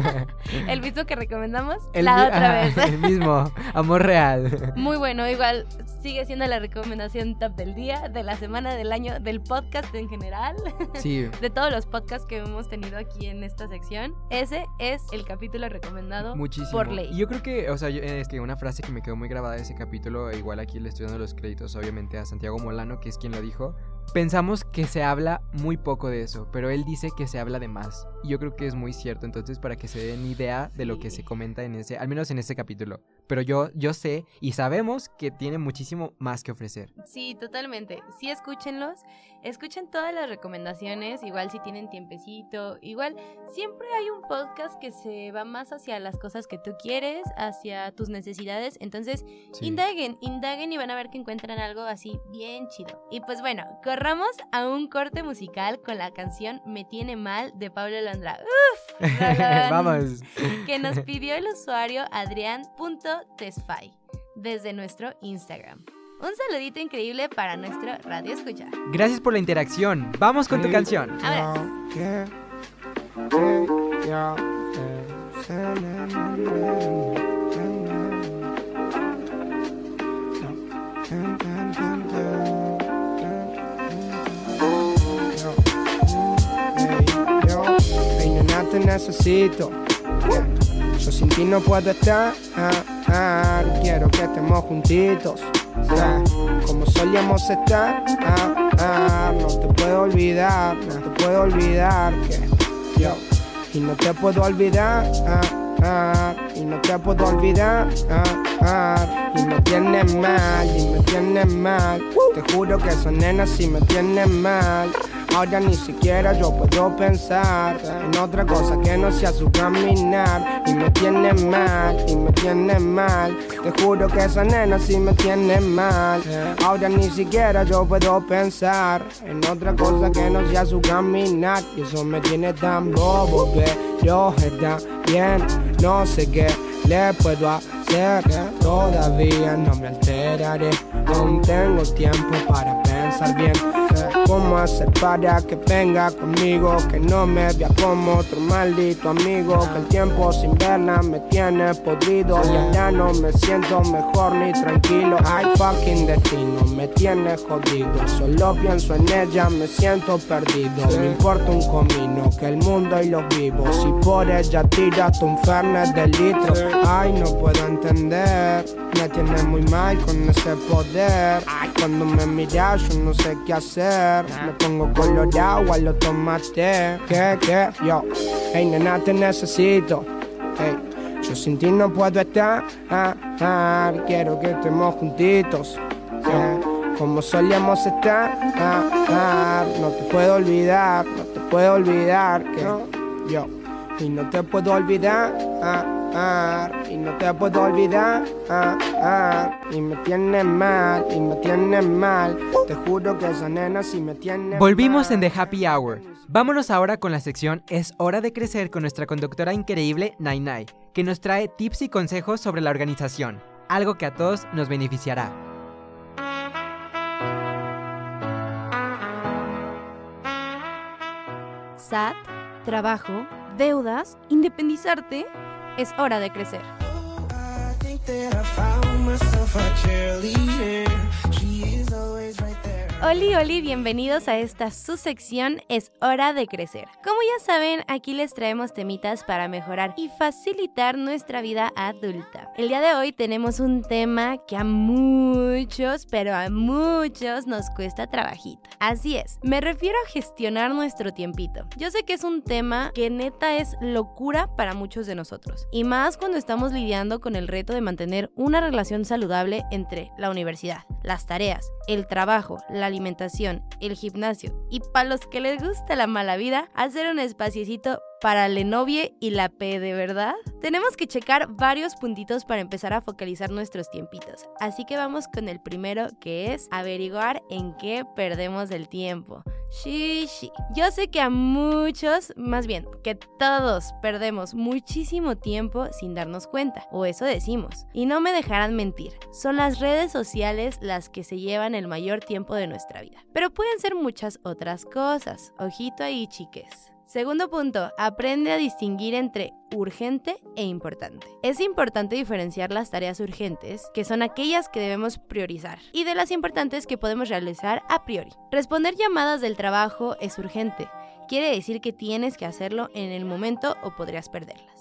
El mismo que recomendamos El la otra vez. El mismo, amor real. Muy bueno, igual sigue siendo la recomendación top del día, de la semana, del año, del podcast en general, Sí. de todos los podcasts que hemos tenido aquí en esta sección. Ese es el capítulo recomendado Muchísimo. por ley. Y yo creo que, o sea, yo- es que una frase que me quedó muy grabada de ese capítulo, e igual aquí le estoy dando los créditos, obviamente, a Santiago Molano, que es quien lo dijo. Pensamos que se habla muy poco de eso, pero él dice que se habla de más. Y yo creo que es muy cierto, entonces, para que se den idea de lo que se comenta en ese, al menos en ese capítulo. Pero yo, yo sé y sabemos que tiene muchísimo más que ofrecer. Sí, totalmente. Sí, escúchenlos. Escuchen todas las recomendaciones, igual si tienen tiempecito. Igual siempre hay un podcast que se va más hacia las cosas que tú quieres, hacia tus necesidades. Entonces, Sí. indaguen, indaguen y van a ver que encuentran algo así bien chido. Y pues bueno, corramos a un corte musical con la canción Me Tiene Mal de Pablo Londra. ¡Uf! Vamos. Que nos pidió el usuario adrián.tesfai desde nuestro Instagram. Un saludito increíble para nuestro radio escucha. Gracias por la interacción. Vamos con tu canción. Nena, te necesito. Yeah. Yo sin ti no puedo estar. Quiero que estemos juntitos. Como solíamos estar. Ah, ah, no te puedo olvidar. No te puedo olvidar que yo. Y no te puedo olvidar. Ah, ah, y no te puedo olvidar. Ah, ah, y me tienes mal. Y me tienes mal. Te juro que esa nena sí me tiene mal. Ahora ni siquiera yo puedo pensar en otra cosa que no sea su caminar. Y me tiene mal, y me tiene mal. Te juro que esa nena sí me tiene mal. Ahora ni siquiera yo puedo pensar en otra cosa que no sea su caminar. Y eso me tiene tan bobo, pero está bien. No sé qué le puedo hacer. Todavía no me alteraré. Aún tengo tiempo para pensar bien. ¿Cómo hacer para que venga conmigo? Que no me vea como otro maldito amigo. Que el tiempo sin verla me tiene podrido. Y ya no me siento mejor ni tranquilo. Ay, fucking destino, me tiene jodido. Solo pienso en ella, me siento perdido. Me importa un comino que el mundo y los vivos. Si por ella tiras tu fernet de litro. Ay, no puedo entender. Me tiene muy mal con ese poder. Cuando me miras, yo no sé qué hacer. Me pongo colorado a lo tomate. ¿Qué, qué? Yo, hey nena, te necesito. Hey, yo sin ti no puedo estar. Quiero que estemos juntitos. Yeah, Como solíamos estar. No te puedo olvidar. No te puedo olvidar. Que yo, y no te puedo olvidar. Ah, y no te puedo olvidar. Ah, ah, y me tiene mal. Y me tiene mal. Te juro que esa nena sí me tiene Volvimos en. The Happy Hour. Vámonos ahora con la sección Es hora de crecer con nuestra conductora increíble Nai Nai, que nos trae tips y consejos sobre la organización, algo que a todos nos beneficiará. SAT, trabajo, deudas, independizarte. Es hora de crecer. Oli, Oli, bienvenidos a esta su sección Es hora de crecer. Como ya saben, aquí les traemos temitas para mejorar y facilitar nuestra vida adulta. El día de hoy tenemos un tema que a muchos, pero a muchos nos cuesta trabajito. Así es, me refiero a gestionar nuestro tiempito. Yo sé que es un tema que neta es locura para muchos de nosotros. Y más cuando estamos lidiando con el reto de mantener una relación saludable entre la universidad, las tareas, el trabajo, la alimentación, el gimnasio y para los que les gusta la mala vida, hacer un espaciecito para la novia y la P de verdad? Tenemos que checar varios puntitos para empezar a focalizar nuestros tiempitos. Así que vamos con el primero que es averiguar en qué perdemos el tiempo. Sí, sí. Yo sé que a muchos, más bien, que todos perdemos muchísimo tiempo sin darnos cuenta, o eso decimos. Y no me dejarán mentir, son las redes sociales las que se llevan el mayor tiempo de nuestra vida. Pero pueden ser muchas otras cosas. Ojito ahí, chiques. Segundo punto, aprende a distinguir entre urgente e importante. Es importante diferenciar las tareas urgentes, que son aquellas que debemos priorizar, y de las importantes que podemos realizar a priori. Responder llamadas del trabajo es urgente. Quiere decir que tienes que hacerlo en el momento o podrías perderlas.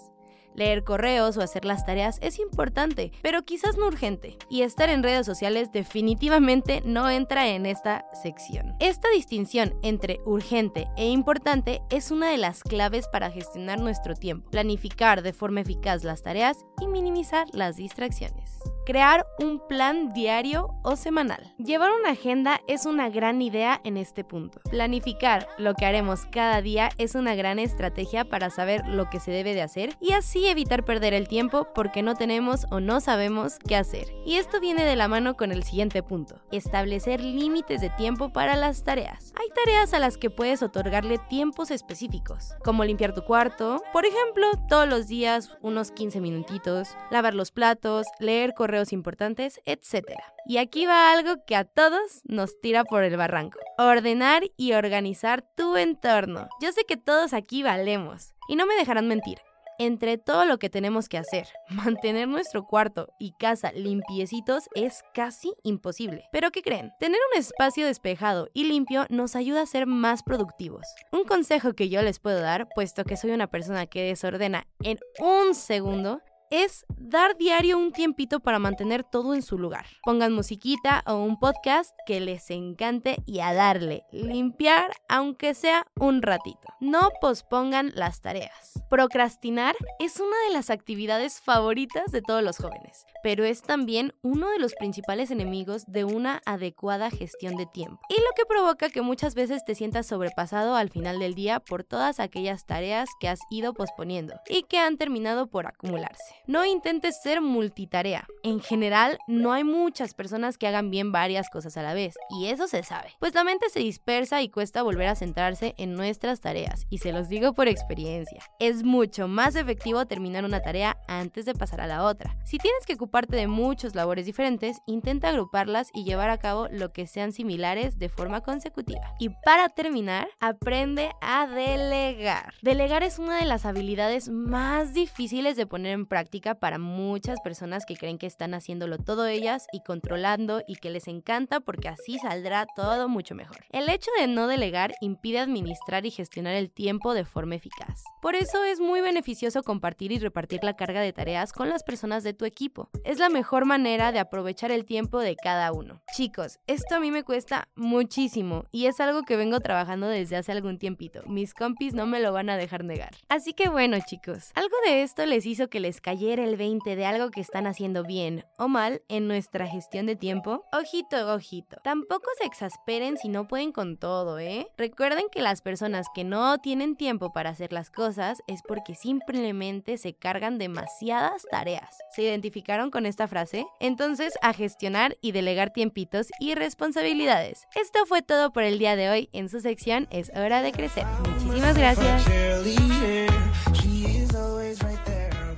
Leer correos o hacer las tareas es importante, pero quizás no urgente. Y estar en redes sociales definitivamente no entra en esta sección. Esta distinción entre urgente e importante es una de las claves para gestionar nuestro tiempo, planificar de forma eficaz las tareas y minimizar las distracciones. Crear un plan diario o semanal. Llevar una agenda es una gran idea en este punto. Planificar lo que haremos cada día es una gran estrategia para saber lo que se debe de hacer y así evitar perder el tiempo porque no tenemos o no sabemos qué hacer. Y esto viene de la mano con el siguiente punto. Establecer límites de tiempo para las tareas. Hay tareas a las que puedes otorgarle tiempos específicos, como limpiar tu cuarto, por ejemplo, todos los días unos 15 minutitos, lavar los platos, leer correos importantes, etc. Y aquí va algo que a todos nos tira por el barranco. Ordenar y organizar tu entorno. Yo sé que todos aquí valemos. Y no me dejarán mentir. Entre todo lo que tenemos que hacer, mantener nuestro cuarto y casa limpiecitos es casi imposible. Pero ¿qué creen? Tener un espacio despejado y limpio nos ayuda a ser más productivos. Un consejo que yo les puedo dar, puesto que soy una persona que desordena en un segundo, es dar diario un tiempito para mantener todo en su lugar. Pongan musiquita o un podcast que les encante y a darle. Limpiar aunque sea un ratito. No pospongan las tareas. Procrastinar es una de las actividades favoritas de todos los jóvenes, pero es también uno de los principales enemigos de una adecuada gestión de tiempo. Y lo que provoca que muchas veces te sientas sobrepasado al final del día por todas aquellas tareas que has ido posponiendo y que han terminado por acumularse. No intentes ser multitarea. En general, no hay muchas personas que hagan bien varias cosas a la vez, y eso se sabe, pues la mente se dispersa y cuesta volver a centrarse en nuestras tareas, y se los digo por experiencia. Es mucho más efectivo terminar una tarea antes de pasar a la otra. Si tienes que ocuparte de muchas labores diferentes, intenta agruparlas y llevar a cabo lo que sean similares de forma consecutiva. Y para terminar, aprende a delegar. Delegar es una de las habilidades más difíciles de poner en práctica para muchas personas que creen que están haciéndolo todo ellas y controlando y que les encanta porque así saldrá todo mucho mejor. El hecho de no delegar impide administrar y gestionar el tiempo de forma eficaz. Por eso es muy beneficioso compartir y repartir la carga de tareas con las personas de tu equipo. Es la mejor manera de aprovechar el tiempo de cada uno. Chicos, esto a mí me cuesta muchísimo y es algo que vengo trabajando desde hace algún tiempito. Mis compis no me lo van a dejar negar. Así que bueno chicos, algo de esto les hizo que les cayera el 20 de algo que están haciendo bien o mal en nuestra gestión de tiempo, ojito, ojito. Tampoco se exasperen si no pueden con todo, ¿eh? Recuerden que las personas que no tienen tiempo para hacer las cosas es porque simplemente se cargan demasiadas tareas. ¿Se identificaron con esta frase? Entonces, a gestionar y delegar tiempitos y responsabilidades. Esto fue todo por el día de hoy en su sección Es hora de crecer. Muchísimas gracias.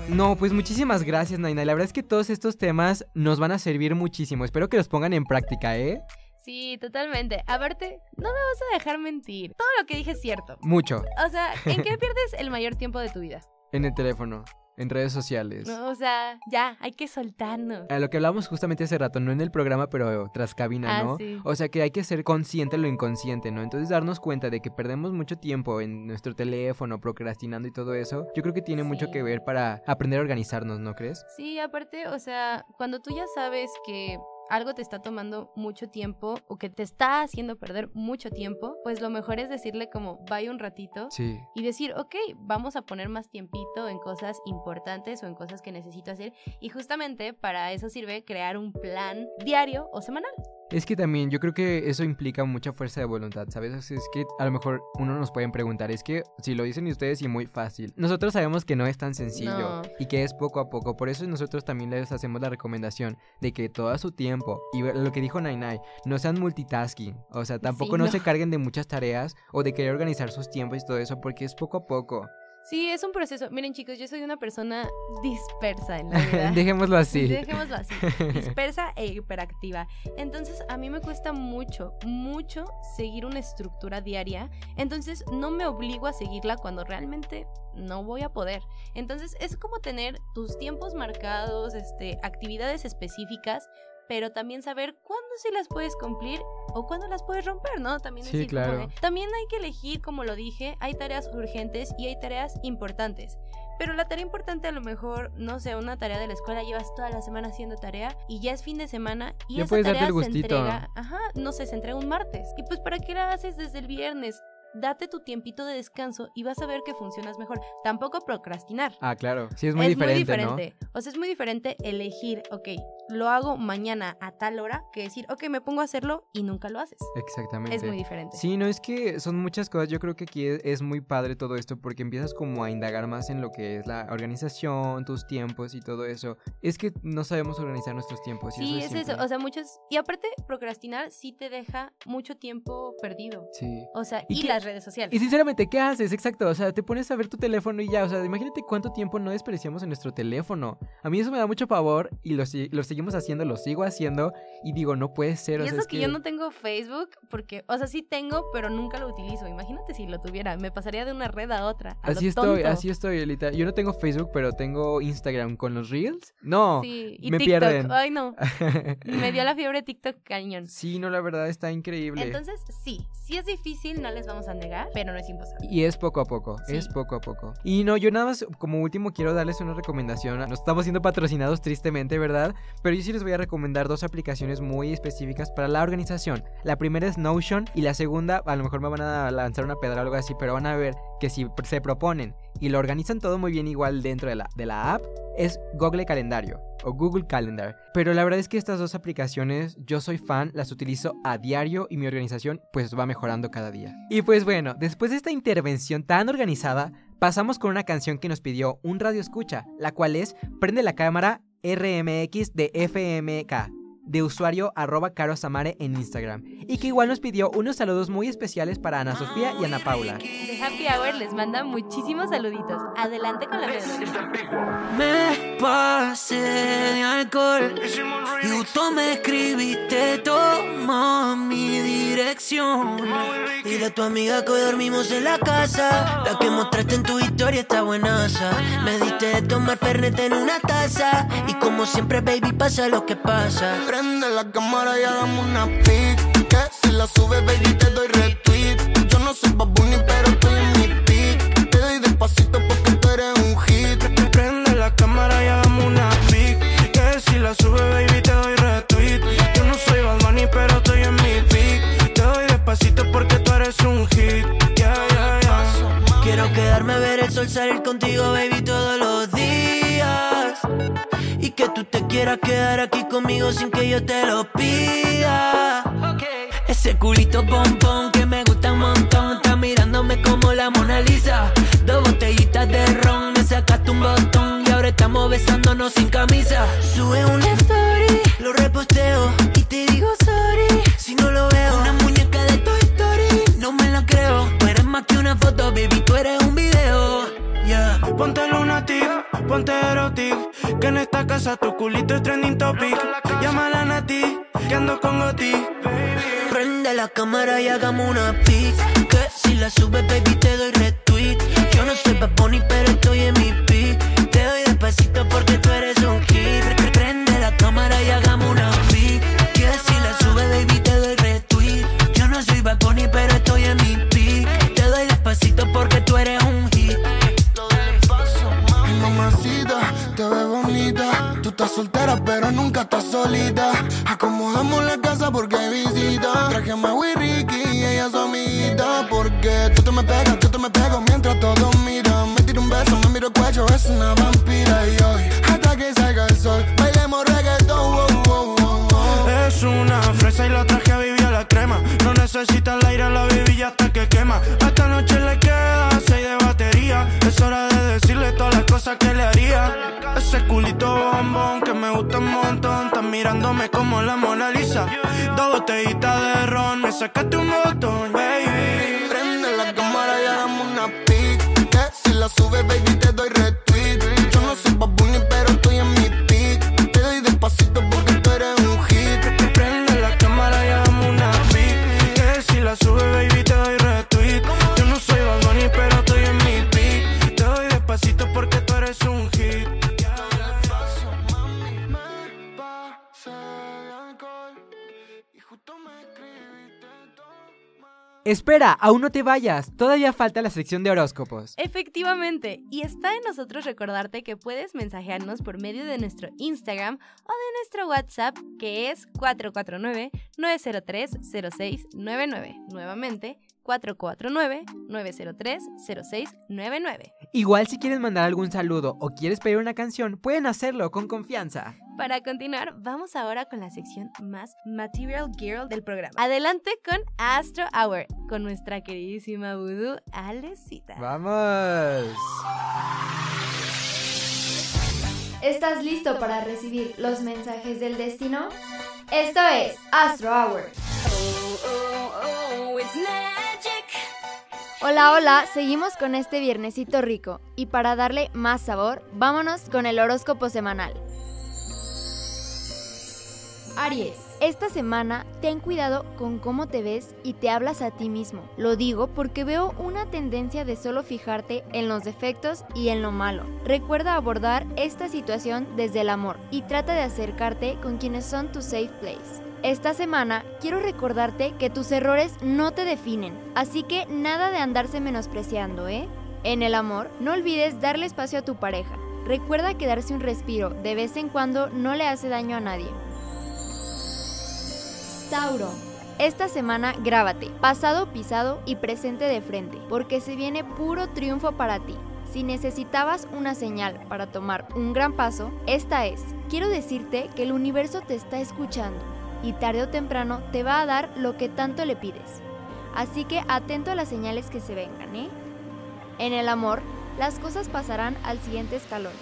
No, pues muchísimas gracias, Naina. La verdad es que todos estos temas nos van a servir muchísimo. Espero que los pongan en práctica, ¿eh? Sí, totalmente. Aparte, no me vas a dejar mentir. Todo lo que dije es cierto. Mucho. O sea, ¿en qué pierdes el mayor tiempo de tu vida? En el teléfono. En redes sociales. No, o sea, ya, hay que soltarnos. A lo que hablamos justamente hace rato, no en el programa, pero tras cabina, Ah, ¿no? sí. O sea que hay que ser consciente de lo inconsciente, ¿no? Entonces darnos cuenta de que perdemos mucho tiempo en nuestro teléfono, procrastinando y todo eso, yo creo que tiene mucho que ver para aprender a organizarnos, ¿no crees? Sí, aparte, o sea, cuando tú ya sabes que algo te está tomando mucho tiempo o que te está haciendo perder mucho tiempo, pues lo mejor es decirle como vaya un ratito Sí. y decir, ok, vamos a poner más tiempito en cosas importantes o en cosas que necesito hacer. Y justamente para eso sirve crear un plan diario o semanal. Es que también yo creo que eso implica mucha fuerza de voluntad, ¿sabes? Es que a lo mejor uno nos pueden preguntar, es que si lo dicen ustedes y muy fácil. Nosotros sabemos que no es tan sencillo No. y que es poco a poco, por eso nosotros también les hacemos la recomendación de que todo su tiempo, y lo que dijo Nainai, no sean multitasking, o sea, tampoco Sí, no no. se carguen de muchas tareas o de querer organizar sus tiempos y todo eso, porque es poco a poco. Sí, es un proceso. Miren, chicos, yo soy una persona dispersa en la vida. Dejémoslo así. Dejémoslo así. Dispersa e hiperactiva. Entonces, a mí me cuesta mucho, mucho seguir una estructura diaria. Entonces, no me obligo a seguirla cuando realmente no voy a poder. Entonces, es como tener tus tiempos marcados, este, actividades específicas, pero también saber cuándo sí las puedes cumplir o cuándo las puedes romper, ¿no? También Sí, decir como claro. de- también hay que elegir, como lo dije, hay tareas urgentes y hay tareas importantes. Pero la tarea importante a lo mejor, no sé, una tarea de la escuela, llevas toda la semana haciendo tarea y ya es fin de semana y Ya esa puedes darte tarea el se gustito. entrega, ajá, no sé, se entrega un martes. Y pues ¿para qué la haces desde el viernes? Date tu tiempito de descanso y vas a ver que funcionas mejor. Tampoco procrastinar. Ah, claro. Sí, es muy diferente, ¿no? O sea, es muy diferente elegir, ok, lo hago mañana a tal hora, que decir, ok, me pongo a hacerlo y nunca lo haces. Exactamente. Es muy diferente. Sí, no es que son muchas cosas. Yo creo que aquí es, es muy padre todo esto porque empiezas como a indagar más en lo que es la organización, tus tiempos y todo eso. Es que no sabemos organizar nuestros tiempos. y Sí, eso es eso. O sea, muchos. Y aparte, procrastinar sí te deja mucho tiempo perdido. Sí. O sea, ¿Y y, las redes sociales. Y sinceramente, ¿qué haces? Exacto, o sea, te pones a ver tu teléfono y ya, o sea, imagínate cuánto tiempo no desperdiciamos en nuestro teléfono. A mí eso me da mucho pavor y lo, lo seguimos haciendo, lo sigo haciendo y digo, no puede ser, Y o sea, eso es que, yo no tengo Facebook, porque, o sea, sí tengo, pero nunca lo utilizo. Imagínate si lo tuviera, me pasaría de una red a otra. a Así estoy, tonto. así estoy, Elita. Yo no tengo Facebook, pero tengo Instagram con los Reels. No, Sí, y me TikTok. pierden. Ay, no. Me dio la fiebre TikTok cañón. sí, no, la verdad está increíble. Entonces, sí, sí es difícil, no les vamos a negar, pero no es imposible. Y es poco a poco, Sí. es poco a poco. Y no, yo nada más como último quiero darles una recomendación. No estamos siendo patrocinados tristemente, ¿verdad? Pero yo sí les voy a recomendar dos aplicaciones muy específicas para la organización. La primera es Notion y la segunda, a lo mejor me van a lanzar una pedra o algo así, pero van a ver que si se proponen y lo organizan todo muy bien igual dentro de la, de la app, es Google Calendario o Google Calendar. Pero la verdad es que estas dos aplicaciones yo soy fan, las utilizo a diario y mi organización pues va mejorando cada día. Y pues bueno, después de esta intervención tan organizada, pasamos con una canción que nos pidió un radio escucha, la cual es Prende la cámara RMX de FMK de usuario arroba carosamare en Instagram y que igual nos pidió unos saludos muy especiales para Ana Sofía y Ana Paula. The Happy Hour les manda muchísimos saluditos. Adelante con la melodía. Me pasé de alcohol y justo me escribiste, toma mi dirección. Dile a tu amiga que hoy dormimos en la casa. La que mostraste en tu historia está buenaza. Me diste de tomar fernet en una taza. Y como siempre, baby, pasa lo que pasa. Prende la cámara y hagamos una pic. Que si la subes, baby, te doy retweet. Yo no soy babuni, pero estoy en mi pic. Te doy despacito porque tú eres un hit. Prende la cámara y hagamos una pic. Que si la subes, baby, te doy retweet. Yo no soy Bad Bunny, pero estoy en mi pic. Te doy despacito porque tú eres un hit. Yeah, yeah, yeah. Quiero quedarme a ver el sol salir contigo, baby, todos los días. Quieras quedar aquí conmigo sin que yo te lo pida. Ese culito pompón que me gusta un montón. Está mirándome como la Mona Lisa. Dos botellitas de ron, me sacaste un botón. Y ahora estamos besándonos sin camisa. Sube una ponte erotic Que en esta casa tu culito es trending topic Llámala a Nati, que ando con Goti Prende la cámara y hagamos una pic. Que si la subes, baby, te doy retweet. Yo no soy Bad Bunny, pero estoy en mi pic. Te doy despacito porque tú eres un hit. Prende la cámara y hagamos una pic. Que si la subes, baby, te doy retweet. Yo no soy Bad pero pero nunca estás solita Acomodamos la casa porque hay visita Traje a Maui Ricky y ella su amiguita Porque tú te me pegas, yo te me pego mientras todos miran Me tiro un beso, me miro el cuello, es una vampira Y hoy, hasta que salga el sol, bailemos reggaetón wow, wow, wow. Es una fresa y la necesita el aire, la ya hasta que quema. Esta noche le queda seis de batería. Es hora de decirle todas las cosas que le haría. Ese culito bombón que me gusta un montón. Estás mirándome como la Mona Lisa. Dos botellitas de ron, me sacaste un botón, baby. Prende la cámara y hagamos una pic. Que si la sube, baby, te doy retweet. Yo no soy babuni, pero estoy en mi pic. Te doy despacito porque tú eres un hit. Prende la cámara y hagamos una pic. Que si la sube, baby, Espera, aún no te vayas. Todavía falta la sección de horóscopos. Efectivamente, y está en nosotros recordarte que puedes mensajearnos por medio de nuestro Instagram o de nuestro WhatsApp que es 449-903-0699. Nuevamente, 449-903-0699. Igual si quieres mandar algún saludo o quieres pedir una canción, pueden hacerlo con confianza. Para continuar, vamos ahora con la sección más Material Girl del programa. Adelante con Astro Hour, con nuestra queridísima Voodoo Alecita. ¡Vamos! ¿Estás listo para recibir los mensajes del destino? Esto es Astro Hour. Hola, hola, seguimos con este viernesito rico y para darle más sabor, vámonos con el horóscopo semanal. Aries, esta semana ten cuidado con cómo te ves y te hablas a ti mismo. Lo digo porque veo una tendencia de solo fijarte en los defectos y en lo malo. Recuerda abordar esta situación desde el amor y trata de acercarte con quienes son tu safe place. Esta semana quiero recordarte que tus errores no te definen, así que nada de andarse menospreciando, ¿eh? En el amor, no olvides darle espacio a tu pareja. Recuerda que darse un respiro de vez en cuando no le hace daño a nadie. Tauro. Esta semana grábate, pasado pisado y presente de frente, porque se viene puro triunfo para ti. Si necesitabas una señal para tomar un gran paso, esta es. Quiero decirte que el universo te está escuchando y tarde o temprano te va a dar lo que tanto le pides. Así que atento a las señales que se vengan, ¿eh? En el amor, las cosas pasarán al siguiente escalón.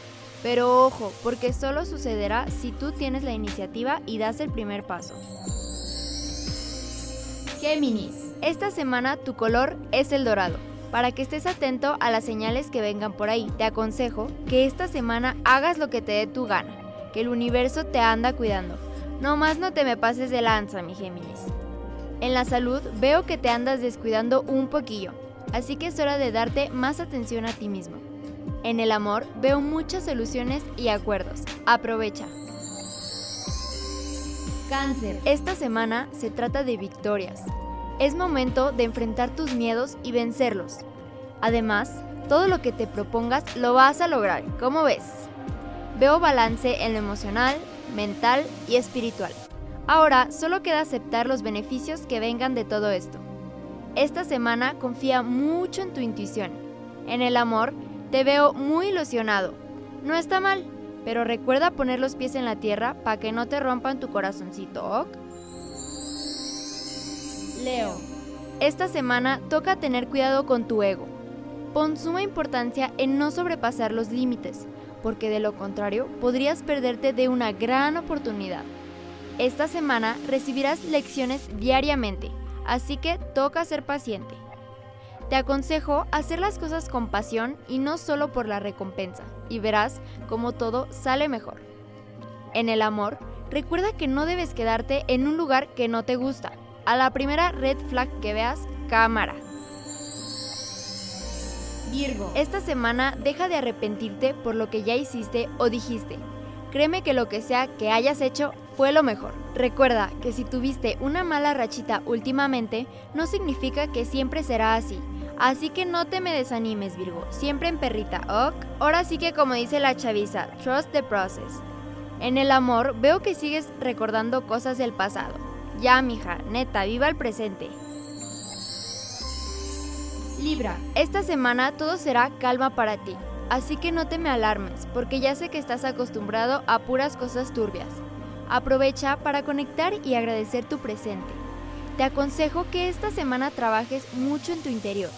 Pero ojo, porque solo sucederá si tú tienes la iniciativa y das el primer paso. Géminis. Esta semana tu color es el dorado. Para que estés atento a las señales que vengan por ahí, te aconsejo que esta semana hagas lo que te dé tu gana, que el universo te anda cuidando. No más no te me pases de lanza, mi Géminis. En la salud veo que te andas descuidando un poquillo, así que es hora de darte más atención a ti mismo. En el amor veo muchas soluciones y acuerdos. Aprovecha. Cáncer. Esta semana se trata de victorias. Es momento de enfrentar tus miedos y vencerlos. Además, todo lo que te propongas lo vas a lograr. ¿Cómo ves? Veo balance en lo emocional, mental y espiritual. Ahora solo queda aceptar los beneficios que vengan de todo esto. Esta semana confía mucho en tu intuición. En el amor, te veo muy ilusionado. No está mal, pero recuerda poner los pies en la tierra para que no te rompan tu corazoncito, ¿ok? Leo. Esta semana toca tener cuidado con tu ego. Pon suma importancia en no sobrepasar los límites, porque de lo contrario podrías perderte de una gran oportunidad. Esta semana recibirás lecciones diariamente, así que toca ser paciente. Te aconsejo hacer las cosas con pasión y no solo por la recompensa, y verás cómo todo sale mejor. En el amor, recuerda que no debes quedarte en un lugar que no te gusta. A la primera red flag que veas, cámara. Virgo. Esta semana deja de arrepentirte por lo que ya hiciste o dijiste. Créeme que lo que sea que hayas hecho fue lo mejor. Recuerda que si tuviste una mala rachita últimamente, no significa que siempre será así. Así que no te me desanimes, Virgo. Siempre en perrita, ¿ok? Ahora sí que como dice la chaviza, trust the process. En el amor veo que sigues recordando cosas del pasado. Ya, mija, neta, viva el presente. Libra, esta semana todo será calma para ti, así que no te me alarmes, porque ya sé que estás acostumbrado a puras cosas turbias. Aprovecha para conectar y agradecer tu presente. Te aconsejo que esta semana trabajes mucho en tu interior.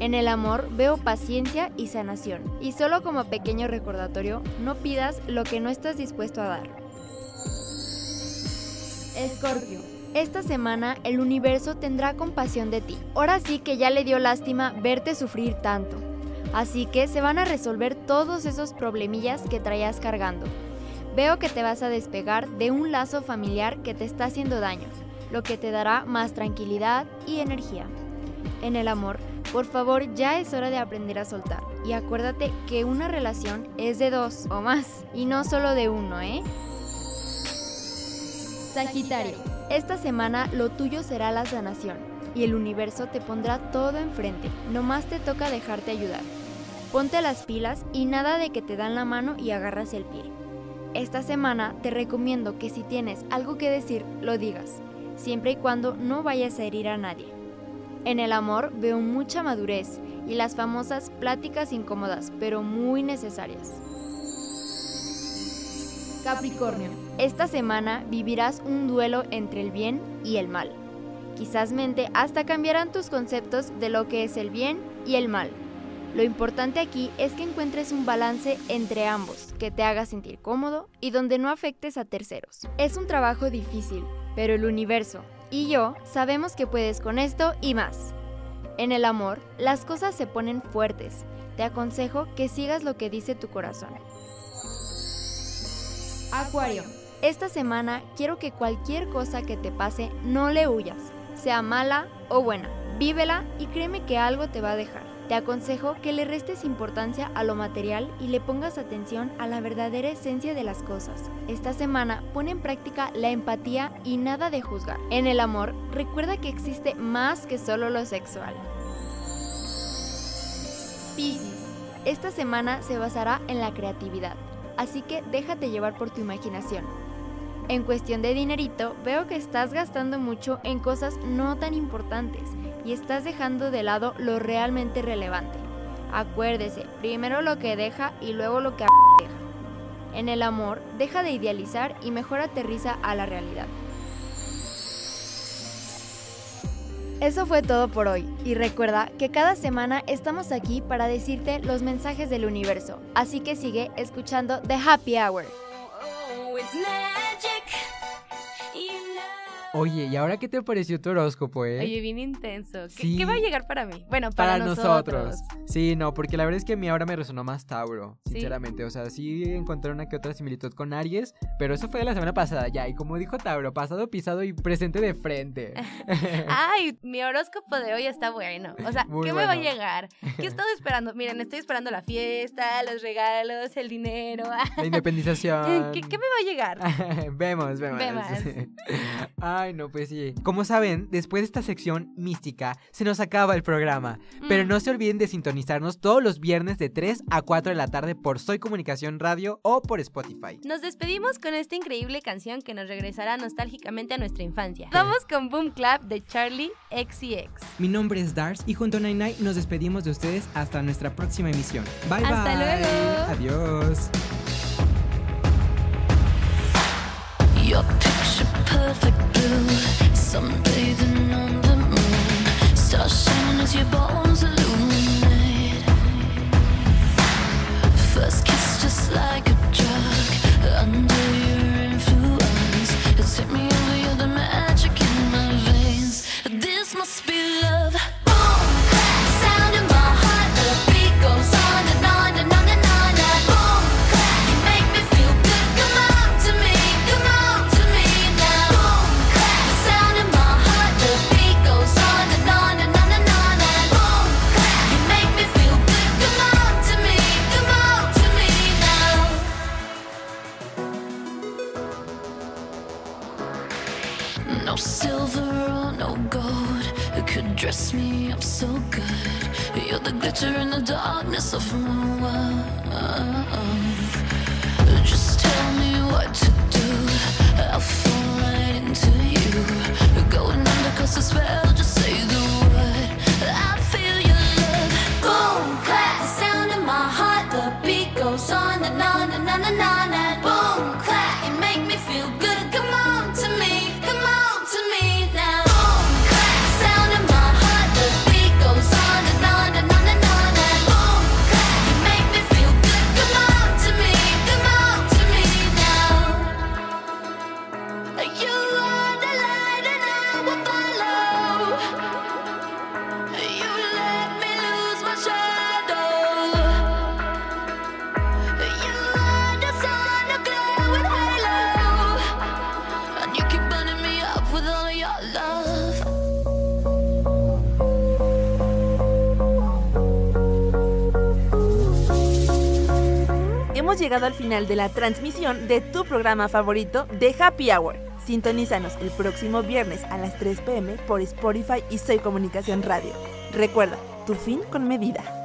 En el amor veo paciencia y sanación. Y solo como pequeño recordatorio, no pidas lo que no estás dispuesto a dar. Escorpio. Esta semana el universo tendrá compasión de ti. Ahora sí que ya le dio lástima verte sufrir tanto. Así que se van a resolver todos esos problemillas que traías cargando. Veo que te vas a despegar de un lazo familiar que te está haciendo daño, lo que te dará más tranquilidad y energía. En el amor, por favor, ya es hora de aprender a soltar. Y acuérdate que una relación es de dos o más, y no solo de uno, ¿eh? Sagitario, esta semana lo tuyo será la sanación, y el universo te pondrá todo enfrente, nomás te toca dejarte ayudar. Ponte las pilas y nada de que te dan la mano y agarras el pie. Esta semana te recomiendo que si tienes algo que decir, lo digas, siempre y cuando no vayas a herir a nadie. En el amor veo mucha madurez y las famosas pláticas incómodas, pero muy necesarias. Capricornio, esta semana vivirás un duelo entre el bien y el mal. Quizás mente hasta cambiarán tus conceptos de lo que es el bien y el mal. Lo importante aquí es que encuentres un balance entre ambos, que te haga sentir cómodo y donde no afectes a terceros. Es un trabajo difícil, pero el universo y yo sabemos que puedes con esto y más. En el amor, las cosas se ponen fuertes. Te aconsejo que sigas lo que dice tu corazón. Acuario, esta semana quiero que cualquier cosa que te pase no le huyas, sea mala o buena. Vívela y créeme que algo te va a dejar. Te aconsejo que le restes importancia a lo material y le pongas atención a la verdadera esencia de las cosas. Esta semana pone en práctica la empatía y nada de juzgar. En el amor, recuerda que existe más que solo lo sexual. Piscis. Esta semana se basará en la creatividad, así que déjate llevar por tu imaginación. En cuestión de dinerito, veo que estás gastando mucho en cosas no tan importantes y estás dejando de lado lo realmente relevante. Acuérdese, primero lo que deja y luego lo que deja. En el amor, deja de idealizar y mejor aterriza a la realidad. Eso fue todo por hoy y recuerda que cada semana estamos aquí para decirte los mensajes del universo, así que sigue escuchando The Happy Hour. Oye, ¿y ahora qué te pareció tu horóscopo, eh? Oye, bien intenso. ¿Qué, Sí. qué va a llegar para mí? Bueno, para, nosotros. Sí, no, porque la verdad es que a mí ahora me resonó más Tauro, Sí. sinceramente. O sea, sí encontré una que otra similitud con Aries, pero eso fue de la semana pasada ya. Y como dijo Tauro, pasado, pisado y presente de frente. Ay, mi horóscopo de hoy está bueno. O sea, Muy ¿qué me va a llegar? ¿Qué he estado esperando? Miren, estoy esperando la fiesta, los regalos, el dinero. La independización. ¿Qué, qué me va a llegar? vemos, vemos. Vemos. Ay, no, pues sí. Como saben, después de esta sección mística, se nos acaba el programa. Pero Mm. no se olviden de sintonizarnos todos los viernes de 3 a 4 de la tarde por Soy Comunicación Radio o por Spotify. Nos despedimos con esta increíble canción que nos regresará nostálgicamente a nuestra infancia. Vamos con Boom Clap de Charlie XCX. Mi nombre es Dars y junto a Nai nos despedimos de ustedes hasta nuestra próxima emisión. Bye Hasta bye. luego. Adiós. Perfect blue, on the moon, stars shining as your bones illuminate. First kiss just like a drug, under your influence, you take me final de la transmisión de tu programa favorito de Happy Hour. Sintonízanos el próximo viernes a las 3 pm por Spotify y Soy Comunicación Radio. Recuerda, tu fin con medida.